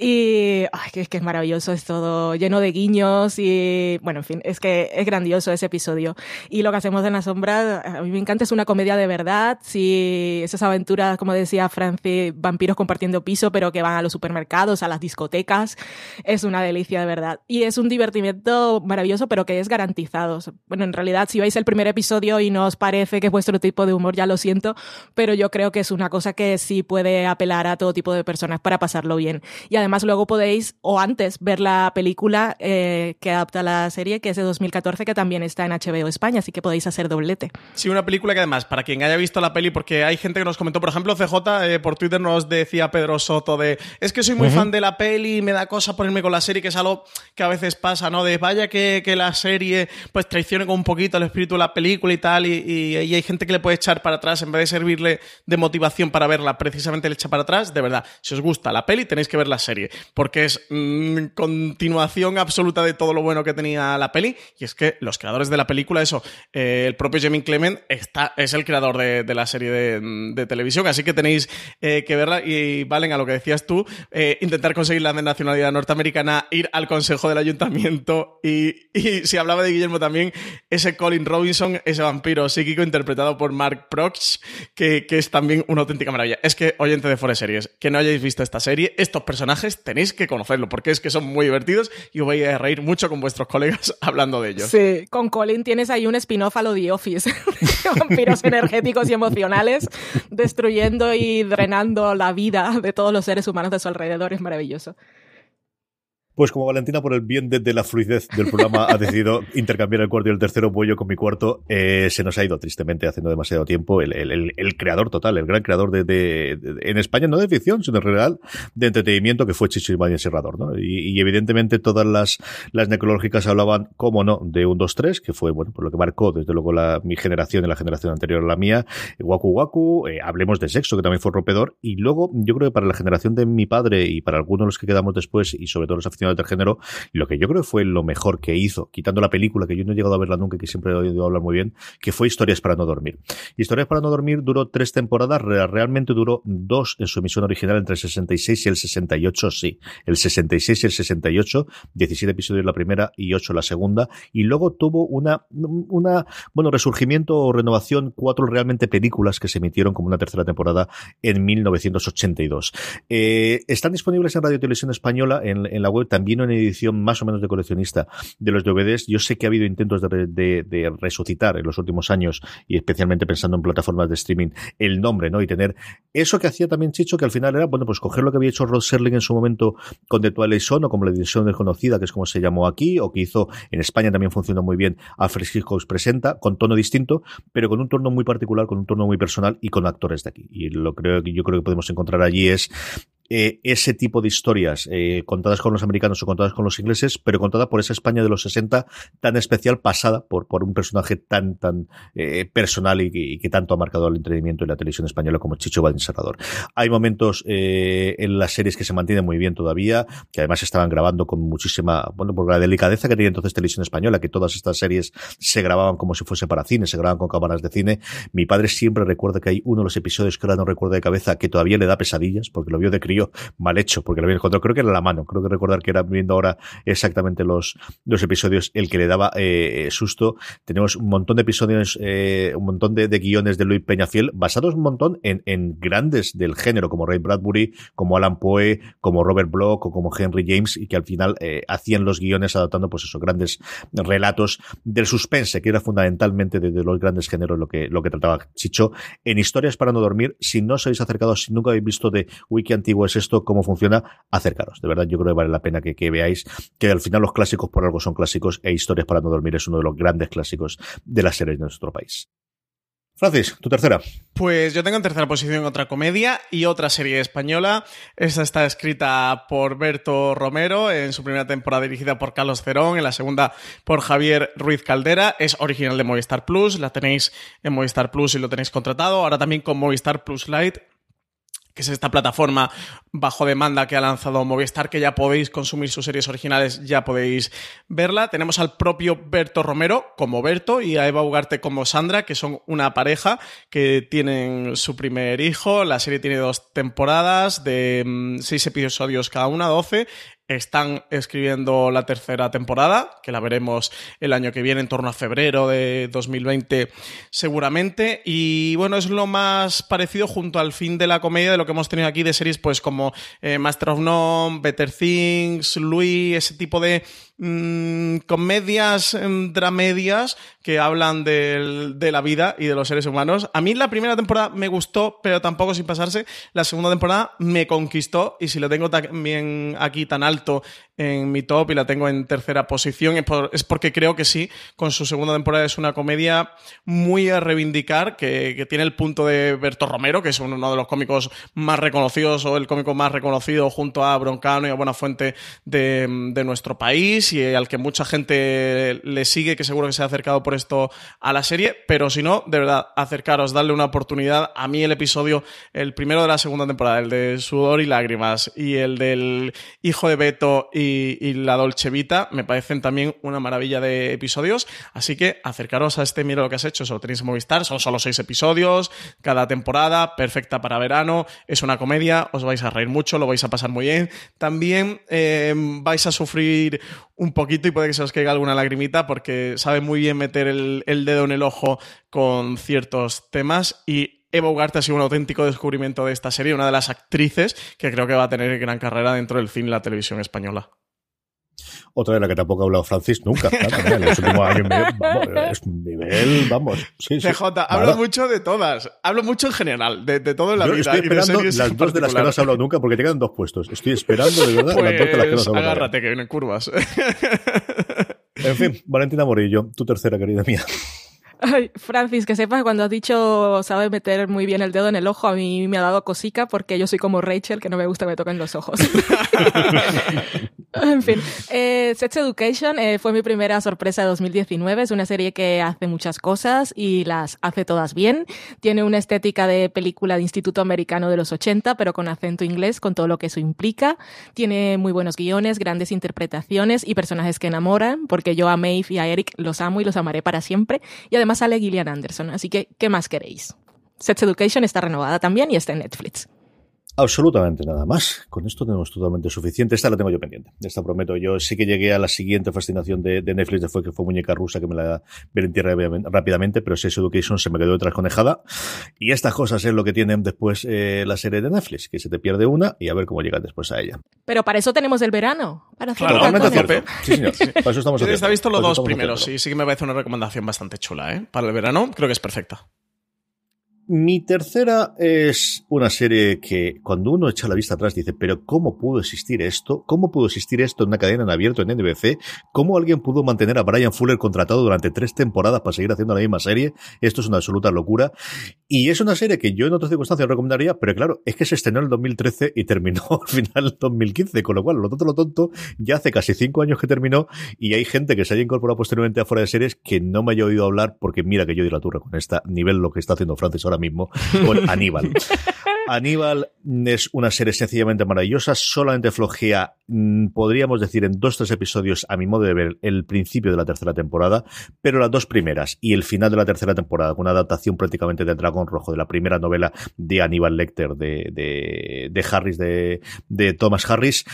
Y ay, es que es maravilloso, es todo lleno de guiños y bueno, en fin, es que es grandioso ese episodio. Y lo que hacemos en la sombra, a mí me encanta, es una comedia de verdad, si esas aventuras, como decía Franci, vampiros compartiendo piso, pero que van a los supermercados, a las discotecas, es una delicia de verdad. Y es un divertimiento maravilloso, pero que es garantizado. Bueno, en realidad, si veis el primer episodio y no os parece que es vuestro tipo de humor, ya lo siento, pero yo creo que es una cosa que sí puede apelar a todo tipo de personas para pasarlo bien. Y además luego podéis, o antes, ver la película eh, que adapta la serie, que es de 2014, que también está en HBO España, así que podéis hacer doblete. Sí, una película que además, para quien haya visto la peli, porque hay gente que nos comentó, por ejemplo, CJ eh, por Twitter nos decía Pedro Soto de, es que soy muy fan de la peli y me da cosa ponerme con la serie, que es algo que a veces pasa, ¿no? De vaya que, que la serie pues traicione con un poquito el espíritu de la película y tal, y, y- y hay gente que le puede echar para atrás en vez de servirle de motivación para verla, precisamente le echa para atrás. De verdad, si os gusta la peli, tenéis que ver la serie, porque es mm, continuación absoluta de todo lo bueno que tenía la peli, y es que los creadores de la película, eso, eh, el propio Jamie Clement está, es el creador de, la serie de, de televisión, así que tenéis eh, que verla y Valen, a lo que decías tú, eh, intentar conseguir la nacionalidad norteamericana, ir al consejo del ayuntamiento y, si hablaba de Guillermo también, ese Colin Robinson, ese vampiro psíquico interpretado por Mark Prox, que, es también una auténtica maravilla. Es que, oyente de Forest Series, que no hayáis visto esta serie, estos personajes tenéis que conocerlo, porque es que son muy divertidos y os vais a reír mucho con vuestros colegas hablando de ellos. Sí, con Colin tienes ahí un spin-off a lo The Office. Vampiros energéticos y emocionales destruyendo y drenando la vida de todos los seres humanos de su alrededor. Es maravilloso. Pues como Valentina, por el bien de, de la fluidez del programa, ha decidido intercambiar el cuarto y el tercero pollo con mi cuarto, eh, se nos ha ido tristemente haciendo demasiado tiempo el, el- el- el creador total, el gran creador de, de- de- en España, no de ficción, sino en real, de entretenimiento, que fue Chicho Ibañez Serrador, ¿no? Y, y evidentemente todas las, las necrológicas hablaban, como no, de un 2-3, que fue, bueno, por lo que marcó desde luego la, mi generación y la generación anterior a la mía, Waku Waku, eh, hablemos de sexo, que también fue rompedor, y luego yo creo que para la generación de mi padre y para algunos de los que quedamos después, y sobre todo los aficionados del género, lo que yo creo fue lo mejor que hizo, quitando la película, que yo no he llegado a verla nunca y que siempre he oído hablar muy bien, que fue Historias para no dormir. Historias para no dormir duró tres temporadas, re- realmente duró dos en su emisión original entre el 66 y el 68, sí. El 66 y el 68, 17 episodios la primera y 8 la segunda, y luego tuvo una, una, bueno, resurgimiento o renovación, cuatro realmente películas que se emitieron como una tercera temporada en 1982. Eh, están disponibles en Radio y Televisión Española, en, en la web, también en edición más o menos de coleccionista de los DVDs. Yo sé que ha habido intentos de resucitar en los últimos años, y especialmente pensando en plataformas de streaming, el nombre, ¿no? Y tener eso que hacía también Chicho, que al final era, bueno, pues coger lo que había hecho Rod Serling en su momento con The Twilight Zone, o como la edición desconocida, que es como se llamó aquí, o que hizo en España también funcionó muy bien, Alfred Hitchcock presenta, con tono distinto, pero con un tono muy particular, con un tono muy personal y con actores de aquí. Y lo creo que yo creo que podemos encontrar allí es eh, ese tipo de historias eh, contadas con los americanos o contadas con los ingleses, pero contada por esa España de los 60 tan especial, pasada por, por un personaje tan, tan eh, personal y, que tanto ha marcado el entretenimiento y la televisión española como Chicho Serrador. Hay momentos en las series que se mantienen muy bien todavía, que además estaban grabando con muchísima, bueno, por la delicadeza que tenía entonces televisión española, que todas estas series se grababan como si fuese para cine, se grababan con cámaras de cine. Mi padre siempre recuerda que hay uno de los episodios que ahora no recuerdo de cabeza, que todavía le da pesadillas, porque lo vio de crío mal hecho, porque lo había encontrado, creo que era la mano, creo que recordar que era viendo ahora exactamente los, los episodios el que le daba eh, susto. Tenemos un montón de episodios, eh, un montón de, guiones de Luis Peñafiel, basados un montón en, en grandes del género, como Ray Bradbury, como Alan Poe, como Robert Bloch o como Henry James, y que al final eh, hacían los guiones adaptando pues esos grandes relatos del suspense, que era fundamentalmente de, de los grandes géneros lo que, lo que trataba Chicho. En Historias para no dormir, si no os habéis acercado, si nunca habéis visto de Wiki Antiguo es esto, cómo funciona, acercaros. De verdad, yo creo que vale la pena que, que veáis que al final los clásicos por algo son clásicos e Historias para no dormir es uno de los grandes clásicos de las series de nuestro país. Francis, tu tercera. Pues yo tengo en tercera posición otra comedia y otra serie española. Esta está escrita por Berto Romero, en su primera temporada dirigida por Carlos Cerón, en la segunda por Javier Ruiz Caldera. Es original de Movistar Plus, la tenéis en Movistar Plus y lo tenéis contratado. Ahora también con Movistar Plus Lite que es esta plataforma bajo demanda que ha lanzado Movistar, que ya podéis consumir sus series originales, ya podéis verla. Tenemos al propio Berto Romero como Berto y a Eva Ugarte como Sandra, que son una pareja que tienen su primer hijo. La serie tiene dos temporadas de mm, seis episodios cada una, doce están escribiendo la tercera temporada, que la veremos el año que viene, en torno a febrero de 2020 seguramente. Y bueno, es lo más parecido junto al fin de la comedia de lo que hemos tenido aquí de series pues como eh, Master of None, Better Things, Louis, ese tipo de mm, comedias, mm, dramedias que hablan del- de la vida y de los seres humanos. A mí la primera temporada me gustó, pero tampoco sin pasarse. La segunda temporada me conquistó y si lo tengo también aquí tan alto en mi top y la tengo en tercera posición es, por- es porque creo que sí, con su segunda temporada es una comedia muy a reivindicar, que, que tiene el punto de Berto Romero, que es uno de los cómicos más reconocidos o el cómico más reconocido junto a Broncano y a Buenafuente de, de nuestro país y al que mucha gente le sigue, que seguro que se ha acercado por esto a la serie, pero si no, de verdad, acercaros, darle una oportunidad. A mí el episodio, el primero de la segunda temporada, el de Sudor y Lágrimas y el del hijo de Y, la Dolce Vita, me parecen también una maravilla de episodios, así que acercaros a este Mira lo que has hecho, eso lo tenéis en Movistar, son solo seis episodios, cada temporada, perfecta para verano, es una comedia, os vais a reír mucho, lo vais a pasar muy bien, también eh, vais a sufrir un poquito y puede que se os caiga alguna lagrimita porque sabe muy bien meter el, el dedo en el ojo con ciertos temas y Eva Ugarte ha sido un auténtico descubrimiento de esta serie, una de las actrices que creo que va a tener gran carrera dentro del cine y la televisión española. Otra de la que tampoco ha hablado Francis nunca. claro, en los últimos años vamos, es un nivel, vamos. Sí, sí. CJ, hablo mucho de todas, hablo mucho en general, de, de todo en la Yo vida. estoy esperando las dos de las que no has hablado nunca porque te quedan dos puestos. Estoy esperando de verdad las dos de las que no has Pues hablado nunca. agárrate, que vienen curvas. En fin, Valentina Morillo, tu tercera querida mía. Ay, Francis, que sepas, cuando has dicho sabe meter muy bien el dedo en el ojo, a mí me ha dado cosica porque yo soy como Rachel, que no me gusta que me toquen los ojos. en fin, eh, Sex Education eh, fue mi primera sorpresa de 2019. Es una serie que hace muchas cosas y las hace todas bien. Tiene una estética de película de Instituto Americano de los 80, pero con acento inglés, con todo lo que eso implica. Tiene muy buenos guiones, grandes interpretaciones y personajes que enamoran, porque yo a Maeve y a Eric los amo y los amaré para siempre. Y además sale Gillian Anderson, así que, ¿qué más queréis? Sex Education está renovada también y está en Netflix. Absolutamente nada más. Con esto tenemos totalmente suficiente. Esta la tengo yo pendiente. Esta prometo. Yo sí que llegué a la siguiente fascinación de, de Netflix, de fue que fue Muñeca Rusa, que me la ver en tierra rápidamente, pero Sex Education se me quedó detrás conejada. Y estas cosas es lo que tienen después eh, la serie de Netflix, que se te pierde una y a ver cómo llegas después a ella. Pero para eso tenemos el verano. Para hacer Claro. Totalmente cierto. Sí, señor. Para eso estamos he visto los Para dos primeros y sí que me parece una recomendación bastante chula, ¿eh? Para el verano creo que es perfecta. Mi tercera es una serie que cuando uno echa la vista atrás dice, pero ¿cómo pudo existir esto? ¿Cómo pudo existir esto en una cadena en abierto en NBC? ¿Cómo alguien pudo mantener a Brian Fuller contratado durante tres temporadas para seguir haciendo la misma serie? Esto es una absoluta locura. Y es una serie que yo en otras circunstancias recomendaría, pero claro, es que se estrenó en el 2013 y terminó al final del 2015, con lo cual, lo tonto, lo tonto, ya hace casi cinco años que terminó y hay gente que se haya incorporado posteriormente a fuera de series que no me haya oído hablar porque mira que yo di la turra con esta nivel lo que está haciendo Francis ahora mismo con Aníbal. Aníbal es una serie sencillamente maravillosa, solamente flojea, mm, podríamos decir, en dos, tres episodios, a mi modo de ver, el principio de la tercera temporada, pero las dos primeras y el final de la tercera temporada, con una adaptación prácticamente de Dragón Rojo, de la primera novela de Aníbal Lecter, de, de, de Harris, de, de Thomas Harris,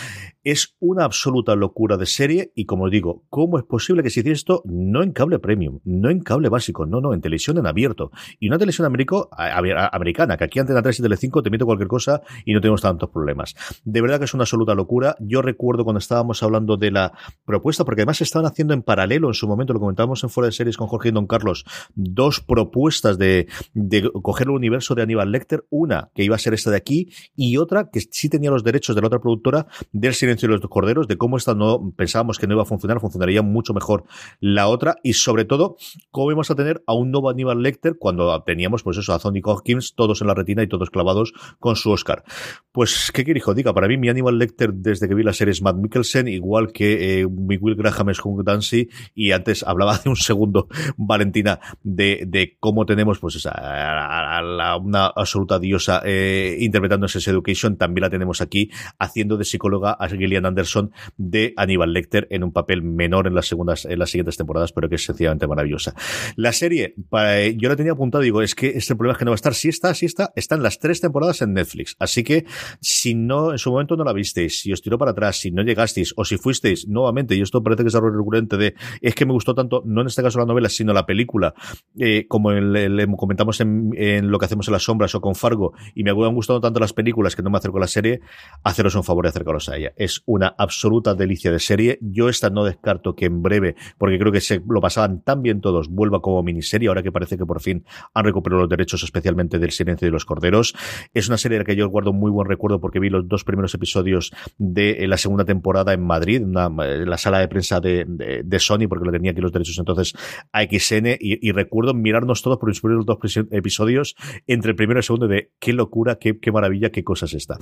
Es una absoluta locura de serie y como digo, ¿cómo es posible que se hiciera esto no en cable premium, no en cable básico, no, no, en televisión en abierto? Y una televisión americo, americana, que aquí Antena 3 y Telecinco te meto cualquier cosa y no tenemos tantos problemas. De verdad que es una absoluta locura. Yo recuerdo cuando estábamos hablando de la propuesta, porque además estaban haciendo en paralelo en su momento, lo comentábamos en Fuera de Series con Jorge y Don Carlos, dos propuestas de, de coger el universo de Aníbal Lecter, una que iba a ser esta de aquí y otra que sí tenía los derechos de la otra productora del Silencio de los Corderos, de cómo esta no pensábamos que no iba a funcionar, funcionaría mucho mejor la otra y sobre todo cómo íbamos a tener a un nuevo Aníbal Lecter cuando teníamos pues eso a Tony Hawkins todos en la retina y todos clavados con su Oscar. Pues qué quiere diga, para mí mi Aníbal Lecter desde que vi la serie es Matt Mikkelsen, igual que eh, Will Graham es Hugh Dancy y antes hablaba hace un segundo Valentina de, de cómo tenemos pues esa, a- una absoluta diosa eh, interpretando Sex Education, también la tenemos aquí haciendo de psicóloga a Gillian Anderson de Aníbal Lecter en un papel menor en las segundas en las siguientes temporadas, pero que es sencillamente maravillosa. La serie, eh, yo la tenía apuntado, digo, es que este problema es que no va a estar, si está, si está, están las tres temporadas en Netflix, así que si no, en su momento no la visteis, si os tiró para atrás, si no llegasteis, o si fuisteis nuevamente, y esto parece que es algo recurrente de, es que me gustó tanto, no en este caso la novela, sino la película, eh, como el- el- comentamos en, en lo que hacemos en las sombras o con Fargo, y me han gustado tanto las películas que no me acerco a la serie, haceros un favor y acercaros a ella. Es una absoluta delicia de serie. Yo esta no descarto que en breve, porque creo que se lo pasaban tan bien todos, vuelva como miniserie, ahora que parece que por fin han recuperado los derechos, especialmente del silencio de los corderos. Es una serie de la que yo guardo muy buen recuerdo porque vi los dos primeros episodios de eh, la segunda temporada en Madrid, en, en la sala de prensa de, Sony, porque lo tenía aquí los derechos entonces a XN, y, recuerdo mirarnos todos por los dos episodios entre el primero y el segundo de qué locura, qué, qué maravilla, qué cosa es esta.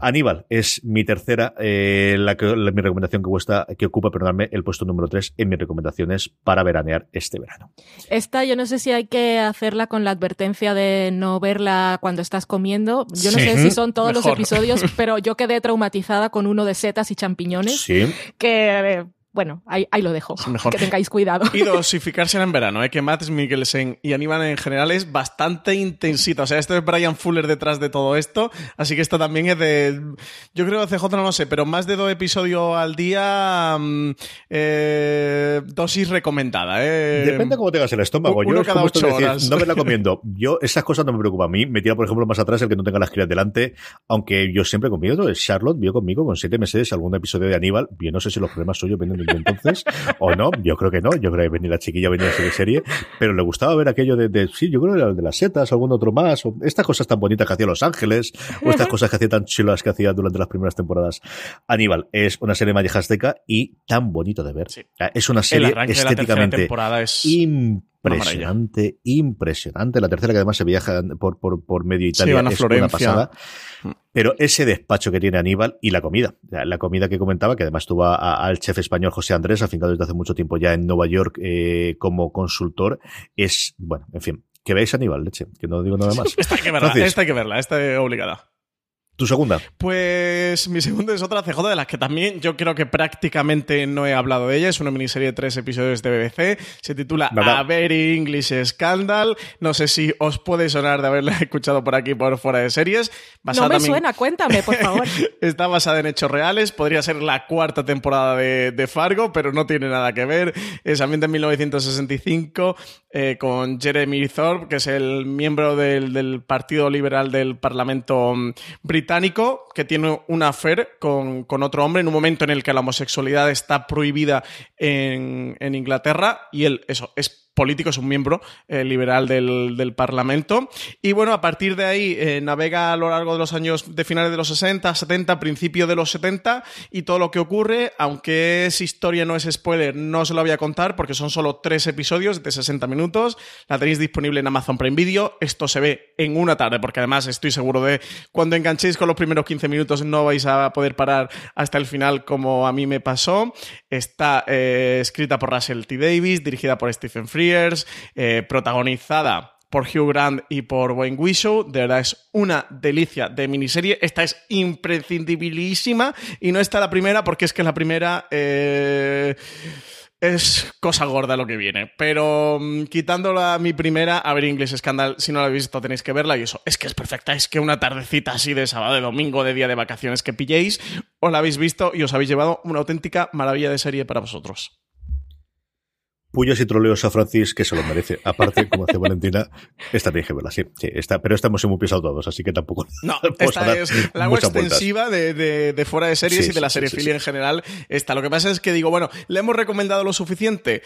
Aníbal es mi tercera, eh, la que, la- mi recomendación que, cuesta, que ocupa, perdonadme, el puesto número 3 en mis recomendaciones para veranear este verano. Esta yo no sé si hay que hacerla con la advertencia de no verla cuando estás comiendo. Yo no Sí. sé si son todos los episodios, pero yo quedé traumatizada con uno de setas y champiñones Sí. que, eh, bueno, ahí, ahí lo dejo. mejor. Que tengáis cuidado. Y dosificarse en verano, ¿eh? que Matt Mikkelsen y Aníbal en general es bastante intensita. O sea, esto es Brian Fuller detrás de todo esto. Así que esto también es de. Yo creo que CJ no lo sé, pero más de dos episodios al día. mm, eh, dosis recomendada. ¿eh? Depende cómo tengas el estómago. uno Yo cada de decir, no me la comiendo. Yo, esas cosas no me preocupan a mí. Me tira, por ejemplo, más atrás el que no tenga las crías delante. Aunque yo siempre conmigo, Charlotte vio conmigo con siete meses algún episodio de Aníbal. Yo no sé si los problemas suyos vienen desde entonces o no. Yo creo que no. Yo creo que venía la chiquilla, venía de serie. Pero le gustaba ver aquello de, de- sí, yo creo que era el de las setas, algún otro más. O estas cosas tan bonitas que hacía Los Ángeles. O estas cosas que hacía tan chulas que hacía durante las primeras temporadas. Aníbal es una serie magia azteca y tan bonito de ver. Sí. Es una serie estéticamente es. Impresionante, impresionante. La tercera que además se viaja por, por, por medio Italia van a es una Florencia. pasada. Pero ese despacho que tiene Aníbal y la comida, la comida que comentaba, que además tuvo al chef español José Andrés, afincado desde hace mucho tiempo ya en Nueva York eh, como consultor, es, bueno, en fin, que veáis Aníbal, leche, que no digo nada más. Esta hay que verla, esta hay que verla, esta es obligada. Tu segunda. Pues mi segunda es otra CJ de las que también yo creo que prácticamente no he hablado de ella. Es una miniserie de tres episodios de BBC. Se titula Nada. A Very English Scandal. No sé si os puede sonar de haberla escuchado por aquí por fuera de series. No me también- suena, cuéntame, por favor. Está basada en hechos reales. Podría ser la cuarta temporada de, de Fargo, pero no tiene nada que ver. Es ambiente en 1965 eh, con Jeremy Thorpe, que es el miembro del, del Partido Liberal del Parlamento mm, británico, que tiene una affair con, con otro hombre en un momento en el que la homosexualidad está prohibida en, en Inglaterra. Y él, eso, es político, es un miembro eh, liberal del, del Parlamento. Y bueno, a partir de ahí eh, navega a lo largo de los años de finales de los 60, 70, principio de los 70 y todo lo que ocurre, aunque es historia, no es spoiler, no os lo voy a contar porque son solo tres episodios de 60 minutos. La tenéis disponible en Amazon Prime Video. Esto se ve en una tarde porque además estoy seguro de cuando enganchéis con los primeros 15 minutos no vais a poder parar hasta el final como a mí me pasó. Está eh, escrita por Russell T. Davis, dirigida por Stephen Frears, eh, protagonizada por Hugh Grant y por Wayne Wishow. De verdad es una delicia de miniserie. Esta es imprescindibilísima y no está la primera porque es que la primera... eh, es cosa gorda lo que viene. Pero mm, quitándola mi primera, a ver English Scandal, si no la habéis visto tenéis que verla y eso, es que es perfecta, es que una tardecita así de sábado, de domingo, de día de vacaciones que pilléis, os la habéis visto y os habéis llevado una auténtica maravilla de serie para vosotros. Puyas y troleos a Francis, que se lo merece. Aparte, como hace Valentina, está bien que verla, sí. sí está, pero estamos muy pesados todos, así que tampoco. No, esta es la vueltas. extensiva de, de- de fuera de series Sí, y de la serie sí, en general. Esta. Lo que pasa es que digo, bueno, ¿le hemos recomendado lo suficiente?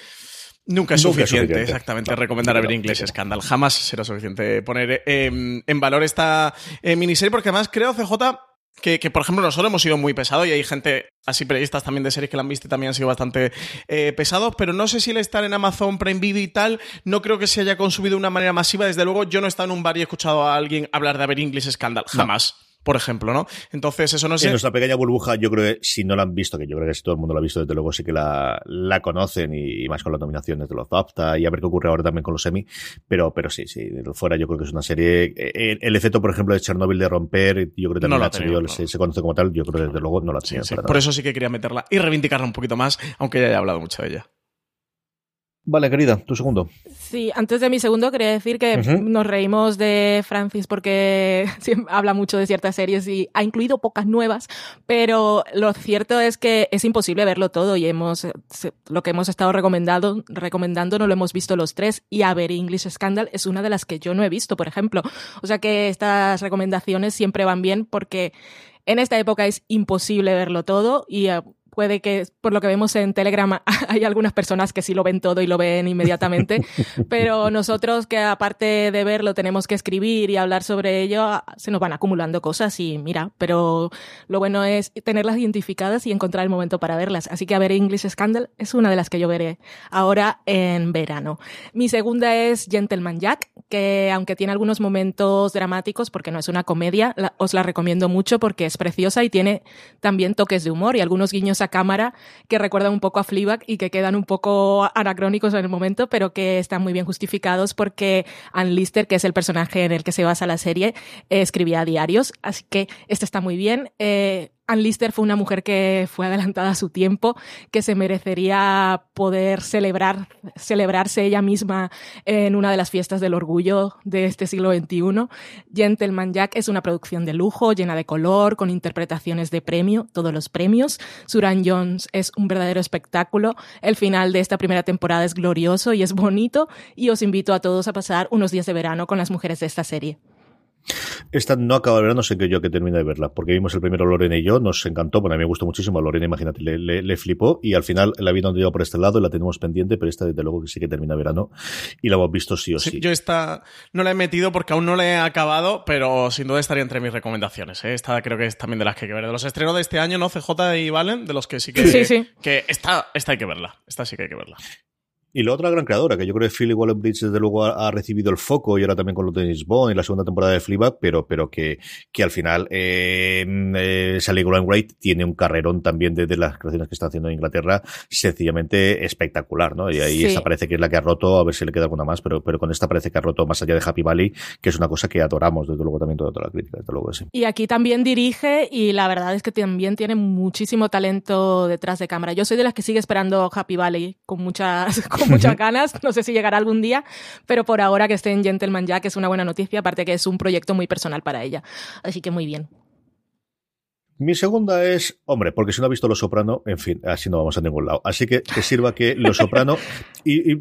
Nunca es Nunca es suficiente, exactamente, No, recomendar a no, ver no, Inglés no. Scandal. Jamás será suficiente poner eh, en valor esta eh, miniserie, porque además creo, CJ, que, que, por ejemplo, nosotros hemos sido muy pesados y hay gente, así periodistas también de series que la han visto y también han sido bastante eh, pesados, pero no sé si el estar en Amazon Prime Video y tal, no creo que se haya consumido de una manera masiva. Desde luego, yo no he estado en un bar y he escuchado a alguien hablar de ver English Scandal, jamás. Por ejemplo, ¿no? Entonces, eso no En sé. nuestra pequeña burbuja, yo creo que si no la han visto, que yo creo que si todo el mundo la ha visto, desde luego sí que la, la conocen y, y más con las nominaciones de los BAFTA y a ver qué ocurre ahora también con los Emmy. Pero, pero sí, sí, fuera yo creo que es una serie. eh, El, efecto, por ejemplo, de Chernobyl de romper, yo creo que No también lo ha tenido, se, se conoce como tal, yo creo que desde luego no la ha tenido. sí. Por eso sí que quería meterla y reivindicarla un poquito más, aunque ya haya hablado mucho de ella. Vale, querida, tu segundo. Sí, antes de mi segundo quería decir que nos reímos de Francis porque habla mucho de ciertas series y ha incluido pocas nuevas, pero lo cierto es que es imposible verlo todo y hemos lo que hemos estado recomendando, recomendando no lo hemos visto los tres y a ver English Scandal es una de las que yo no he visto, por ejemplo. O sea que estas recomendaciones siempre van bien porque en esta época es imposible verlo todo y eh, puede que, por lo que vemos en Telegram, hay algunas personas que sí lo ven todo y lo ven inmediatamente, pero nosotros que aparte de verlo tenemos que escribir y hablar sobre ello, se nos van acumulando cosas y mira, pero lo bueno es tenerlas identificadas y encontrar el momento para verlas. Así que a ver English Scandal es una de las que yo veré ahora en verano. Mi segunda es Gentleman Jack, que aunque tiene algunos momentos dramáticos, porque no es una comedia, la- os la recomiendo mucho porque es preciosa y tiene también toques de humor y algunos guiños a cámara que recuerdan un poco a Fleabag y que quedan un poco anacrónicos en el momento, pero que están muy bien justificados porque Ann Lister, que es el personaje en el que se basa la serie, escribía diarios, así que este está muy bien. Eh, Ann Lister fue una mujer que fue adelantada a su tiempo, que se merecería poder celebrar, celebrarse ella misma en una de las fiestas del orgullo de este siglo XXI. Gentleman Jack es una producción de lujo, llena de color, con interpretaciones de premio, todos los premios. Suran Jones es un verdadero espectáculo. El final de esta primera temporada es glorioso y es bonito. Y os invito a todos a pasar unos días de verano con las mujeres de esta serie. Esta no acaba de ver, no sé que yo que termine de verla, porque vimos el primero Lorena y yo, nos encantó, bueno, a mí me gustó muchísimo, a Lorena, imagínate, le, le, le flipó y al final la vi donde iba por este lado y la tenemos pendiente, pero esta desde luego que sí que termina verano y la hemos visto sí o sí. Sí, Yo esta no la he metido porque aún no la he acabado, pero sin duda estaría entre mis recomendaciones. ¿eh? Esta creo que es también de las que hay que ver. De los estrenos de este año, ¿no? CJ y Valen, de los que sí que... Sí, sí. Que esta, esta hay que verla. Esta sí que hay que verla. Y la otra gran creadora, que yo creo que Philly Wallenbridge desde luego ha, ha recibido el foco y ahora también con lo de Bond y la segunda temporada de Fleabag, pero, pero que, que al final eh, eh, Sally Graham Wright tiene un carrerón también desde las creaciones que está haciendo en Inglaterra, sencillamente espectacular, ¿no? Y ahí Sí. esta parece que es la que ha roto, a ver si le queda alguna más, pero, pero con esta parece que ha roto más allá de Happy Valley, que es una cosa que adoramos desde luego también toda, toda la crítica, desde luego sí. Y aquí también dirige y la verdad es que también tiene muchísimo talento detrás de cámara. Yo soy de las que sigue esperando Happy Valley con muchas, con muchas ganas. No sé si llegará algún día, pero por ahora que esté en Gentleman Jack es una buena noticia, aparte que es un proyecto muy personal para ella. Así que muy bien. Mi segunda es, hombre, porque si no ha visto Los Soprano, en fin, así no vamos a ningún lado. Así que que sirva que Los Soprano, y, y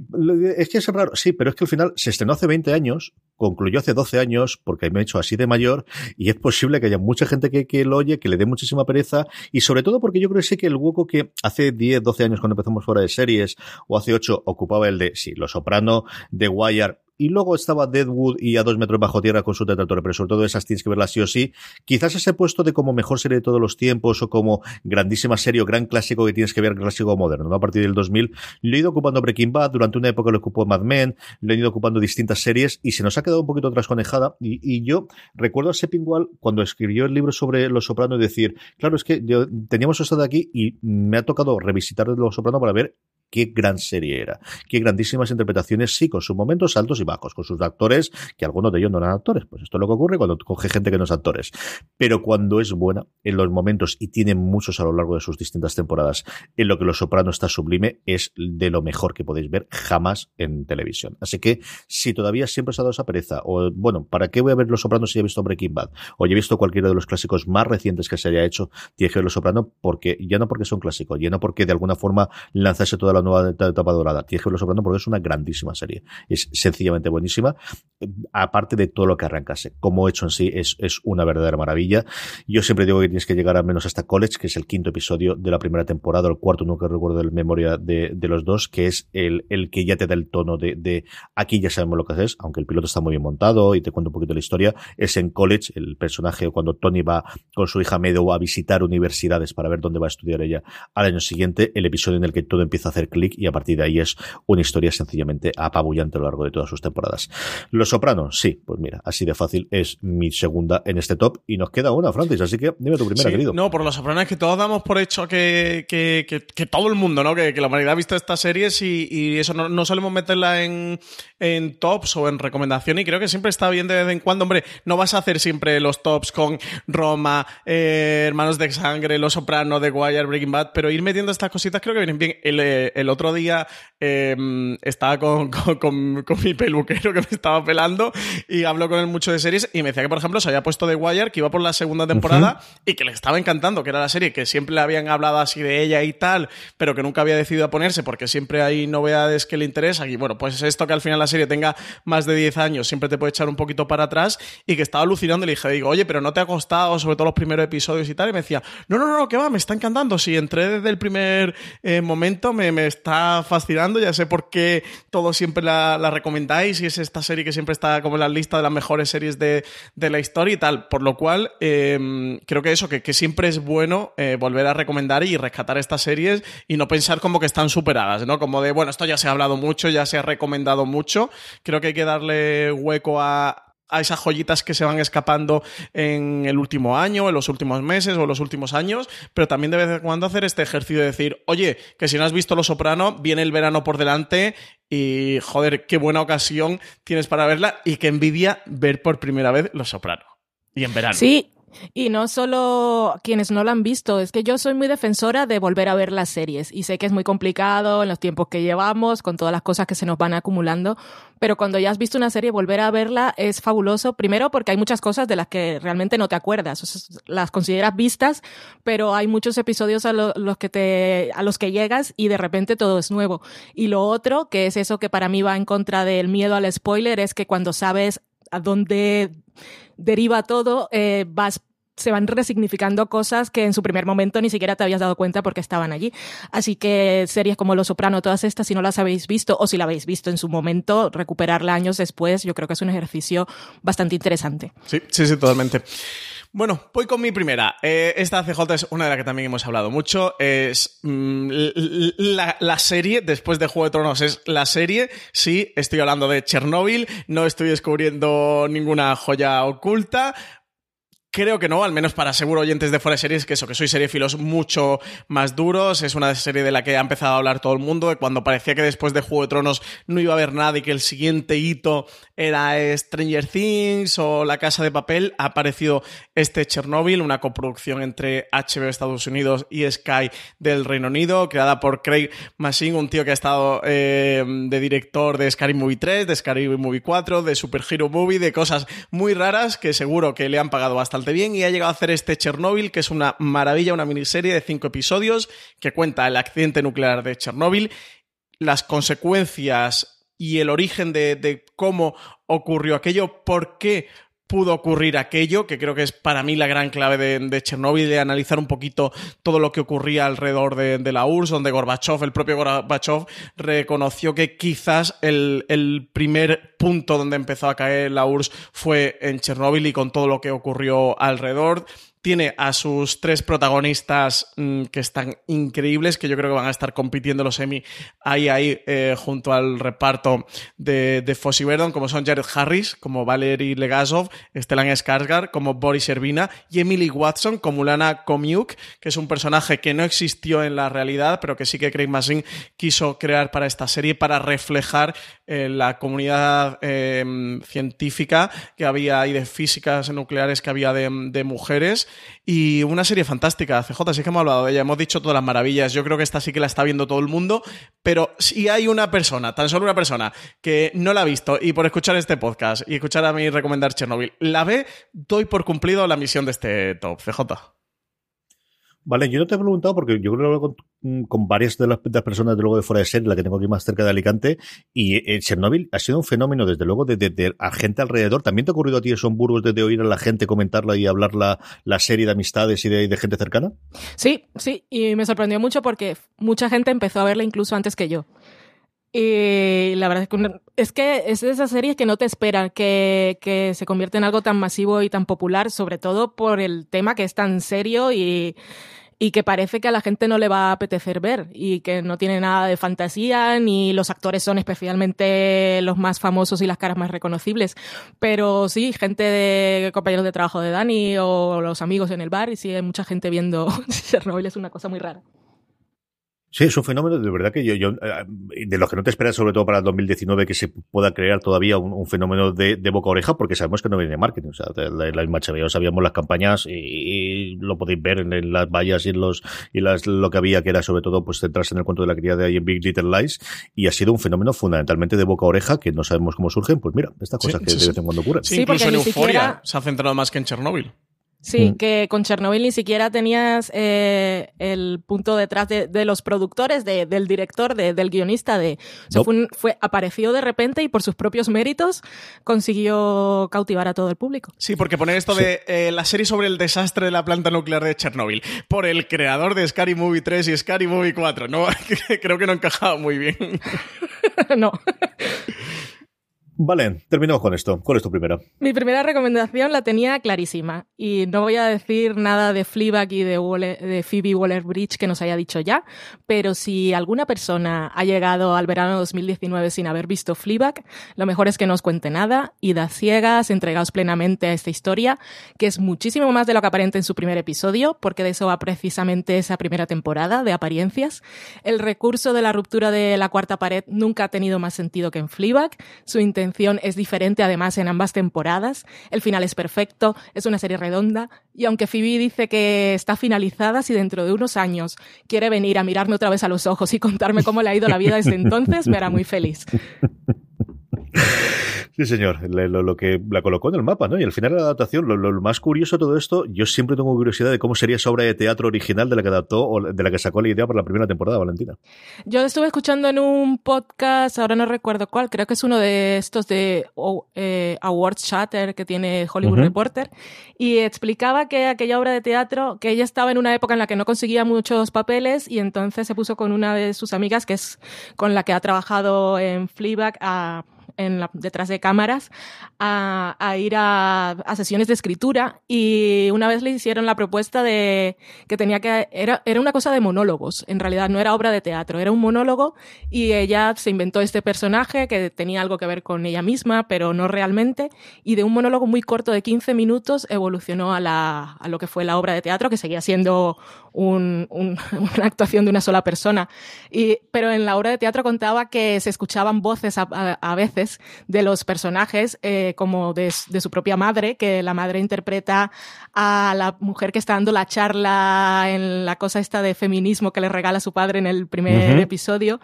es que es raro, sí, pero es que al final se estrenó hace 20 años, concluyó hace 12 años, porque me he hecho así de mayor, y es posible que haya mucha gente que, que lo oye, que le dé muchísima pereza, y sobre todo porque yo creo que sí que el hueco que hace 10, 12 años cuando empezamos fuera de series, o hace 8, ocupaba el de, sí, Los Soprano, The Wire, y luego estaba Deadwood y a dos metros bajo tierra con su detractor, pero sobre todo esas tienes que verlas sí o sí. Quizás ese puesto de como mejor serie de todos los tiempos o como grandísima serie o gran clásico que tienes que ver, clásico moderno, ¿no? A partir del 2000, lo he ido ocupando Breaking Bad, durante una época lo ocupó Mad Men, lo he ido ocupando distintas series y se nos ha quedado un poquito trasconejada. Y, yo recuerdo a Seppingwall cuando escribió el libro sobre Los Soprano y decir, claro, es que yo, teníamos esto de aquí y me ha tocado revisitar Los Soprano para ver qué gran serie era, qué grandísimas interpretaciones, sí, con sus momentos altos y bajos, con sus actores, que algunos de ellos no eran actores, pues esto es lo que ocurre cuando coge gente que no es actores, pero cuando es buena en los momentos y tiene muchos a lo largo de sus distintas temporadas, en lo que Los Soprano está sublime, es de lo mejor que podéis ver jamás en televisión. Así que si todavía siempre os ha dado esa pereza, o bueno, ¿para qué voy a ver Los Sopranos si he visto Breaking Bad? O he visto cualquiera de los clásicos más recientes que se haya hecho, ver Los Soprano porque, ya no porque son clásicos, ya no porque de alguna forma lanzase toda la nueva etapa dorada, tienes que ver Los Soprano porque es una grandísima serie. Es sencillamente buenísima, aparte de todo lo que arrancase. Como hecho en sí, es, es una verdadera maravilla. Yo siempre digo que tienes que llegar al menos hasta College, que es el quinto episodio de la primera temporada, el cuarto, nunca recuerdo la memoria de, de, los dos, que es el, el que ya te da el tono de, de aquí ya sabemos lo que haces, aunque el piloto está muy bien montado y te cuento un poquito la historia, es en College, el personaje cuando Tony va con su hija Meadow a visitar universidades para ver dónde va a estudiar ella al año siguiente, el episodio en el que todo empieza a hacer clic y a partir de ahí es una historia sencillamente apabullante a lo largo de todas sus temporadas. Los Sopranos, sí, pues mira, así de fácil es mi segunda en este top y nos queda una, Francis, así que dime tu primera, sí, querido. No, por Los Sopranos es que todos damos por hecho que, que, que, que todo el mundo, ¿no? Que, la humanidad ha visto estas series y, y eso no, no, solemos meterla en, en tops o en recomendación y creo que siempre está bien de vez en cuando, hombre, no vas a hacer siempre los tops con Roma, eh, Hermanos de Sangre, Los Sopranos, The Wire, Breaking Bad, pero ir metiendo estas cositas creo que vienen bien. El, el otro día eh, estaba con, con, con, con, mi peluquero que me estaba pelando y habló con él mucho de series y me decía que, por ejemplo, se había puesto The Wire, que iba por la segunda temporada uh -huh. y que le estaba encantando, que era la serie que siempre le habían hablado así de ella y tal, pero que nunca había decidido a ponerse porque siempre hay novedades que le interesan y bueno, pues esto que al final la serie tenga más de 10 años siempre te puede echar un poquito para atrás y que estaba alucinando y le dije, digo, oye, pero no te ha costado, sobre todo los primeros episodios y tal, y me decía, no, no, no, que va, me está encantando, si entré desde el primer eh, momento, me, me, está fascinando, ya sé por qué todos siempre la, recomendáis y es esta serie que siempre está como en la lista de las mejores series de, de la historia y tal, por lo cual eh, creo que eso, que, que siempre es bueno eh, volver a recomendar y rescatar estas series y no pensar como que están superadas, ¿no? Como de, bueno, esto ya se ha hablado mucho, ya se ha recomendado mucho, creo que hay que darle hueco a, a esas joyitas que se van escapando en el último año, en los últimos meses o en los últimos años, pero también de vez en cuando hacer este ejercicio de decir, oye, que si no has visto Los Soprano, viene el verano por delante y, joder, qué buena ocasión tienes para verla y qué envidia ver por primera vez Los Soprano. Y en verano. Sí, y no solo quienes no la han visto, es que yo soy muy defensora de volver a ver las series y sé que es muy complicado en los tiempos que llevamos, con todas las cosas que se nos van acumulando, pero cuando ya has visto una serie, volver a verla es fabuloso, primero porque hay muchas cosas de las que realmente no te acuerdas, las consideras vistas, pero hay muchos episodios a, lo, los que te, a los que llegas y de repente todo es nuevo. Y lo otro, que es eso que para mí va en contra del miedo al spoiler, es que cuando sabes a dónde deriva todo, eh, se van resignificando cosas que en su primer momento ni siquiera te habías dado cuenta porque estaban allí. Así que series como Los Soprano, todas estas, si no las habéis visto o si la habéis visto en su momento, recuperarla años después, yo creo que es un ejercicio bastante interesante. Sí, sí, sí, totalmente. Bueno, voy con mi primera. Eh, esta CJ es una de las que también hemos hablado mucho. Es mmm, la, la, serie, después de Juego de Tronos, es la serie. Sí, estoy hablando de Chernobyl, no estoy descubriendo ninguna joya oculta. Creo que no, al menos para seguro oyentes de Fuera de Series, que eso, que soy seriefilos mucho más duros. Es una serie de la que ha empezado a hablar todo el mundo, cuando parecía que después de Juego de Tronos no iba a haber nada y que el siguiente hito era Stranger Things o La Casa de Papel, ha aparecido este Chernobyl, una coproducción entre HBO Estados Unidos y Sky del Reino Unido, creada por Craig Massin, un tío que ha estado eh, de director de Scary Movie 3, de Scary Movie 4, de Super Hero Movie, de cosas muy raras que seguro que le han pagado bastante bastante bien y ha llegado a hacer este Chernobyl, que es una maravilla, una miniserie de cinco episodios que cuenta el accidente nuclear de Chernobyl, las consecuencias y el origen de, de cómo ocurrió aquello, por qué pudo ocurrir aquello, que creo que es para mí la gran clave de, Chernobyl, de analizar un poquito todo lo que ocurría alrededor de, la URSS, donde Gorbachev, el propio Gorbachev, reconoció que quizás el, el, primer punto donde empezó a caer la URSS fue en Chernobyl y con todo lo que ocurrió alrededor Tiene a sus tres protagonistas mm, que están increíbles, que yo creo que van a estar compitiendo los Emmy ahí, ahí, eh, junto al reparto de, de Verdon, como son Jared Harris, como Valery Legasov, Stellan Skarsgård, como Boris Ervina, y Emily Watson, como Lana Komiuk, que es un personaje que no existió en la realidad, pero que sí que Craig Mazin quiso crear para esta serie para reflejar eh, la comunidad eh, científica que había y de físicas nucleares que había de, de mujeres. Y una serie fantástica, CJ, sí que hemos hablado de ella, hemos dicho todas las maravillas. Yo creo que esta sí que la está viendo todo el mundo, pero si hay una persona, tan solo una persona, que no la ha visto y por escuchar este podcast y escuchar a mí recomendar Chernobyl, la ve, doy por cumplido la misión de este top, CJ. Vale, yo no te he preguntado porque yo creo que hablo con, con varias de las, personas de luego de fuera de serie, la que tengo aquí más cerca de Alicante, y eh, Chernobyl ha sido un fenómeno desde luego de, gente alrededor. ¿También te ha ocurrido a ti eso en Burgos de, de oír a la gente comentarla y hablar la, serie de amistades y de gente cercana? Sí, sí, y me sorprendió mucho porque mucha gente empezó a verla incluso antes que yo. Y la verdad es que, es que es de esas series que no te esperan que, que se convierte en algo tan masivo y tan popular, sobre todo por el tema que es tan serio y, y que parece que a la gente no le va a apetecer ver y que no tiene nada de fantasía ni los actores son especialmente los más famosos y las caras más reconocibles. Pero sí, gente de compañeros de trabajo de Dani o los amigos en el bar y sí, hay mucha gente viendo Chernobyl, es una cosa muy rara. Sí, es un fenómeno de verdad que yo, yo eh, de los que no te esperas, sobre todo para el 2019, que se pueda crear todavía un, un fenómeno de, de boca a oreja, porque sabemos que no viene de marketing. O sea, de la, la misma HBO sabíamos las campañas y, y lo podéis ver en, en las vallas y en los y las, lo que había, que era sobre todo pues centrarse en el cuento de la criada y en Big Little Lies, y ha sido un fenómeno fundamentalmente de boca a oreja, que no sabemos cómo surgen. Pues mira, estas Sí, cosas que sí, de vez en cuando ocurren. Sí, Sí, incluso en Euforia siquiera- se ha centrado más que en Chernobyl. Sí, Mm. que con Chernobyl ni siquiera tenías eh, el punto detrás de, de los productores, de- del director, de- del guionista. De, o sea, No. fue, un- fue- apareció de repente y por sus propios méritos consiguió cautivar a todo el público. Sí, porque poner esto de eh, la serie sobre el desastre de la planta nuclear de Chernobyl por el creador de Scary Movie 3 y Scary Movie 4, no, creo que no encajaba muy bien. no. Vale, terminamos con esto. ¿Cuál es tu primera? Mi primera recomendación la tenía clarísima y no voy a decir nada de Fleabag y de, Waller- de Phoebe Waller-Bridge que nos haya dicho ya, pero si alguna persona ha llegado al verano 2019 sin haber visto Fleabag, lo mejor es que no os cuente nada, id a ciegas, entregaos plenamente a esta historia, que es muchísimo más de lo que aparenta en su primer episodio, porque de eso va precisamente esa primera temporada de apariencias. El recurso de la ruptura de la cuarta pared nunca ha tenido más sentido que en Fleabag. Su intención es diferente además en ambas temporadas. El final es perfecto, es una serie redonda y aunque Phoebe dice que está finalizada, si dentro de unos años quiere venir a mirarme otra vez a los ojos y contarme cómo le ha ido la vida desde entonces, me hará muy feliz. Sí, señor, lo, lo que la colocó en el mapa, ¿no? Y al final la adaptación, lo, lo más curioso de todo esto, yo siempre tengo curiosidad de cómo sería esa obra de teatro original de la que adaptó o de la que sacó la idea para la primera temporada, Valentina. Yo estuve escuchando en un podcast, ahora no recuerdo cuál, creo que es uno de estos de oh, eh, Awards Chatter que tiene Hollywood. Reporter, y explicaba que aquella obra de teatro, que ella estaba en una época en la que no conseguía muchos papeles y entonces se puso con una de sus amigas, que es con la que ha trabajado en Fleabag, a en la- detrás de cámaras a, a ir a, a sesiones de escritura. Y una vez le hicieron la propuesta de que tenía que era, era una cosa de monólogos. En realidad no era obra de teatro era un monólogo. Y ella se inventó este personaje que tenía algo que ver con ella misma pero no realmente. Y de un monólogo muy corto de 15 minutos evolucionó a, la, a lo que fue la obra de teatro que seguía siendo un- un- una actuación de una sola persona. Y, pero en la obra de teatro contaba que se escuchaban voces a, a- a de los personajes eh, como de, su propia madre, que la madre interpreta a la mujer que está dando la charla en la cosa esta de feminismo que le regala su padre en el primer episodio.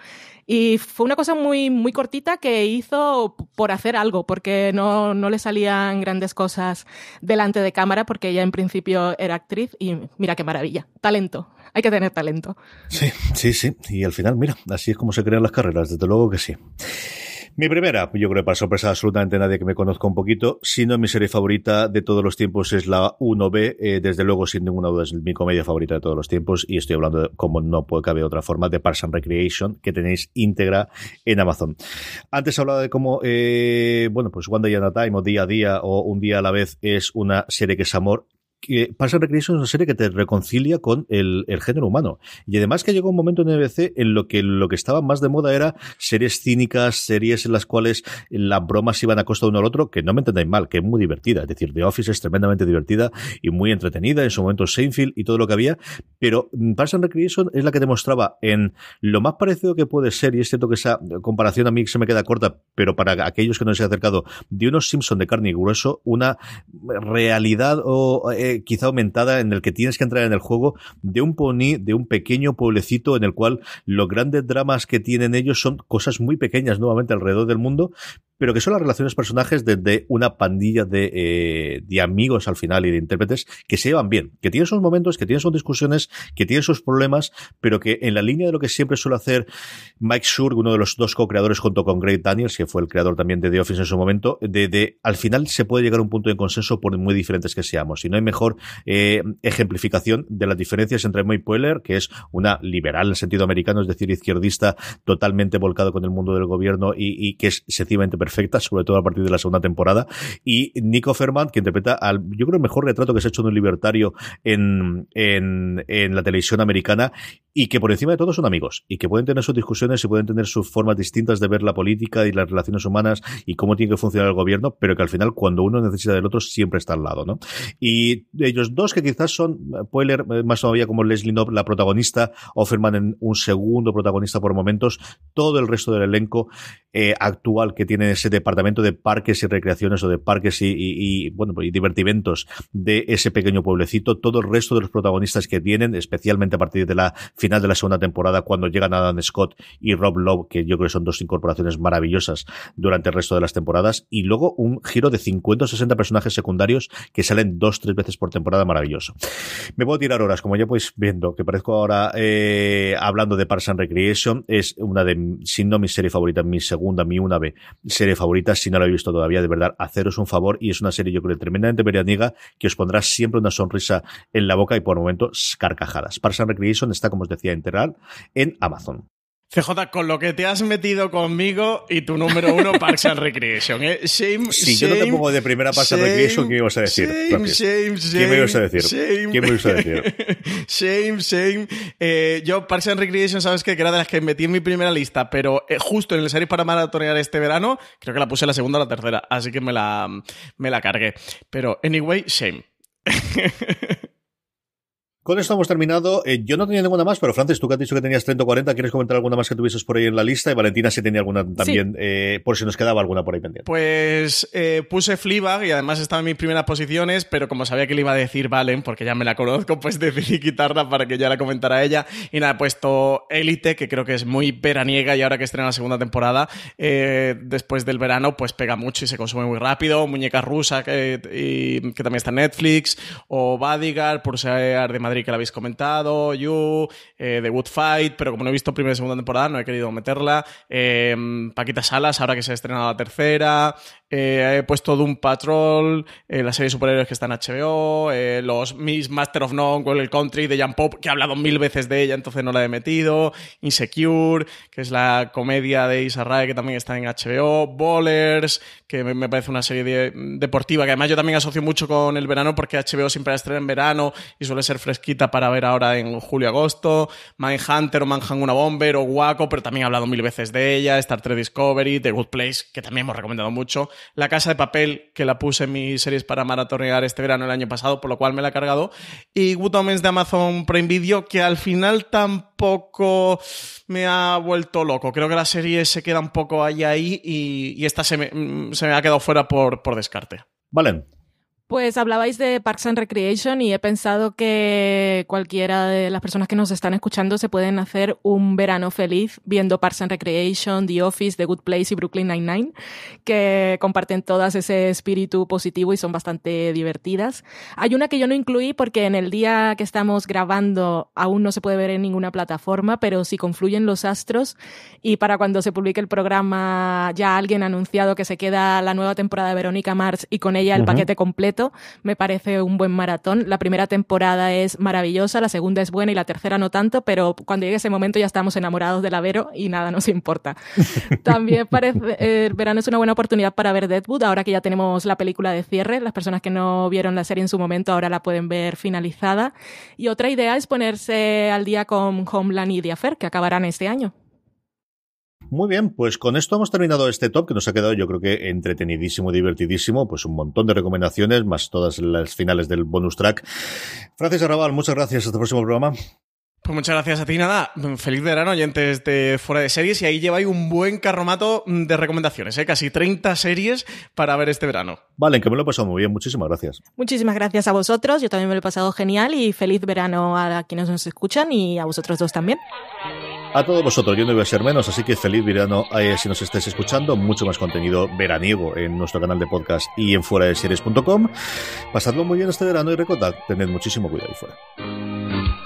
Y fue una cosa muy, muy cortita que hizo por hacer algo, porque no, no le salían grandes cosas delante de cámara, porque ella en principio era actriz y mira qué maravilla. Talento. Hay que tener talento. Sí, sí, sí. Y al final, mira, así es como se crean las carreras, desde luego que sí. Mi primera, yo creo que para sorpresa absolutamente nadie que me conozca un poquito, si no mi serie favorita de todos los tiempos es la 1B, eh, desde luego sin ninguna duda es mi comedia favorita de todos los tiempos y estoy hablando, de, como no puede caber otra forma, de Parks and Recreation, que tenéis íntegra en Amazon. Antes hablaba de cómo, eh, bueno, pues One Day at a Time o Día a Día o Un Día a la Vez es una serie que es amor que Parks Recreation es una serie que te reconcilia con el, género humano. Y además que llegó un momento en NBC en lo que lo que estaba más de moda era series cínicas, series en las cuales las bromas iban a costa de uno al otro, que no me entendáis mal, que es muy divertida. Es decir, The Office es tremendamente divertida y muy entretenida, en su momento Seinfeld y todo lo que había, pero Parks and Recreation es la que demostraba en lo más parecido que puede ser, y es cierto que esa comparación a mí se me queda corta, pero para aquellos que no se han acercado, de unos Simpson de carne y grueso, una realidad o eh, quizá aumentada en el que tienes que entrar en el juego de un pony, de un pequeño pueblecito en el cual los grandes dramas que tienen ellos son cosas muy pequeñas nuevamente alrededor del mundo, pero que son las relaciones personajes de, de una pandilla de, eh, de, amigos al final y de intérpretes que se llevan bien, que tienen sus momentos, que tienen sus discusiones, que tienen sus problemas, pero que en la línea de lo que siempre suele hacer Mike Schur, uno de los dos co-creadores junto con Greg Daniels, que fue el creador también de The Office en su momento, de, de al final se puede llegar a un punto de consenso por muy diferentes que seamos. Y no hay mejor eh, ejemplificación de las diferencias entre Mike Poehler, que es una liberal en el sentido americano, es decir, izquierdista, totalmente volcado con el mundo del gobierno y, y que es sencillamente perfecta, sobre todo a partir de la segunda temporada. Y Nico Ferman, que interpreta al, yo creo, el mejor retrato que se ha hecho de un libertario en, en, en la televisión americana y que por encima de todo son amigos y que pueden tener sus discusiones y pueden tener sus formas distintas de ver la política y las relaciones humanas y cómo tiene que funcionar el gobierno, pero que al final cuando uno necesita del otro siempre está al lado, ¿no? Y ellos dos que quizás son Poehler más todavía como Leslie Knopp la protagonista, Offerman en un segundo protagonista por momentos, todo el resto del elenco eh, actual que tiene ese departamento de parques y recreaciones o de parques y, y, y bueno y divertimentos de ese pequeño pueblecito, todo el resto de los protagonistas que vienen, especialmente a partir de la final de la segunda temporada cuando llegan Adam Scott y Rob Lowe, que yo creo que son dos incorporaciones maravillosas durante el resto de las temporadas, y luego un giro de 50 o 60 personajes secundarios que salen dos, tres veces por temporada maravilloso. Me puedo tirar horas, como ya podéis viendo, que parezco ahora eh, hablando de Parks and Recreation, es una de, si no mi serie favorita, mi segunda, mi una B serie favorita, si no la he visto todavía, de verdad, haceros un favor, y es una serie yo creo tremendamente veraniega, que os pondrá siempre una sonrisa en la boca y por momentos carcajadas. Parks and Recreation está, como os decía, integral en Amazon. CJ, con lo que te has metido conmigo y tu número uno, Parks and Recreation, ¿eh? Shame, si shame, yo no te pongo de primera Parks and Recreation, ¿qué ibas a decir? Shame, shame, shame, ¿Qué me ibas a decir? Shame. ¿Qué me ibas a decir? shame, shame. Eh, yo, Parks and Recreation, sabes qué? que era de las que metí en mi primera lista, pero eh, justo en el serie para maratonear este verano, creo que la puse la segunda o la tercera, así que me la, me la cargué. Pero, anyway, shame. Con esto hemos terminado. Eh, yo no tenía ninguna más, pero Francis, tú que has dicho que tenías 30 o 40, ¿quieres comentar alguna más que tuvieses por ahí en la lista? Y Valentina si tenía alguna también, sí. eh, por si nos quedaba alguna por ahí pendiente. Pues eh, puse Fleabag y además estaba en mis primeras posiciones, pero como sabía que le iba a decir Valen, porque ya me la conozco, pues decidí quitarla para que ya la comentara ella. Y nada, he puesto Elite, que creo que es muy veraniega y ahora que estrena la segunda temporada, eh, después del verano, pues pega mucho y se consume muy rápido. Muñeca rusa, que, y, que también está en Netflix, o Bodyguard, por ser de Madrid que la habéis comentado, You, eh, The Good Fight, pero como no he visto primera y segunda temporada, no he querido meterla. Eh, Paquita Salas, ahora que se ha estrenado la tercera. Eh, he puesto Doom Patrol, eh, la serie de superhéroes que está en HBO, eh, los Miss Master of None, el Country de Jan Pop, que he hablado mil veces de ella, entonces no la he metido. Insecure, que es la comedia de Isa Rae, que también está en HBO. Bowlers, que me, parece una serie de, deportiva, que además yo también asocio mucho con el verano, porque HBO siempre la estrena en verano y suele ser fresquita para ver ahora en julio-agosto. Mindhunter o Manhunt una Bomber o Waco, pero también he hablado mil veces de ella. Star Trek Discovery, The Good Place, que también hemos recomendado mucho. La Casa de Papel, que la puse en mis series para maratonear este verano el año pasado, por lo cual me la he cargado. Y Good Omens de Amazon Prime Video, que al final tampoco me ha vuelto loco. Creo que la serie se queda un poco ahí ahí y, esta se me, se me, ha quedado fuera por, por descarte. Vale. Pues hablabais de Parks and Recreation y he pensado que cualquiera de las personas que nos están escuchando se pueden hacer un verano feliz viendo Parks and Recreation, The Office, The Good Place y Brooklyn Nine-Nine, que comparten todas ese espíritu positivo y son bastante divertidas. Hay una que yo no incluí porque en el día que estamos grabando aún no se puede ver en ninguna plataforma, pero si confluyen los astros y para cuando se publique el programa ya alguien ha anunciado que se queda la nueva temporada de Verónica Mars y con ella el uh -huh. paquete completo completo. Me parece un buen maratón. La primera temporada es maravillosa, la segunda es buena y la tercera no tanto, pero cuando llegue ese momento ya estamos enamorados de la Vero y nada nos importa. También parece, el verano es una buena oportunidad para ver Deadwood, ahora que ya tenemos la película de cierre. Las personas que no vieron la serie en su momento ahora la pueden ver finalizada. Y otra idea es ponerse al día con Homeland y The Affair, que acabarán este año. Muy bien, pues con esto hemos terminado este top que nos ha quedado yo creo que entretenidísimo, divertidísimo, pues un montón de recomendaciones, más todas las finales del bonus track. Francis Arrabal, muchas gracias, hasta el próximo programa. Pues muchas gracias a ti, nada. Feliz verano, oyentes de Fuera de Series. Y ahí lleváis un buen carromato de recomendaciones, ¿eh? casi 30 series para ver este verano. Vale, que me lo he pasado muy bien. Muchísimas gracias. Muchísimas gracias a vosotros. Yo también me lo he pasado genial y feliz verano a quienes nos escuchan y a vosotros dos también. A todos vosotros, yo no voy a ser menos, así que feliz verano eh, si nos estáis escuchando. Mucho más contenido veraniego en nuestro canal de podcast y en fuera de series.com. Pasadlo muy bien este verano y recordad, tened muchísimo cuidado ahí fuera.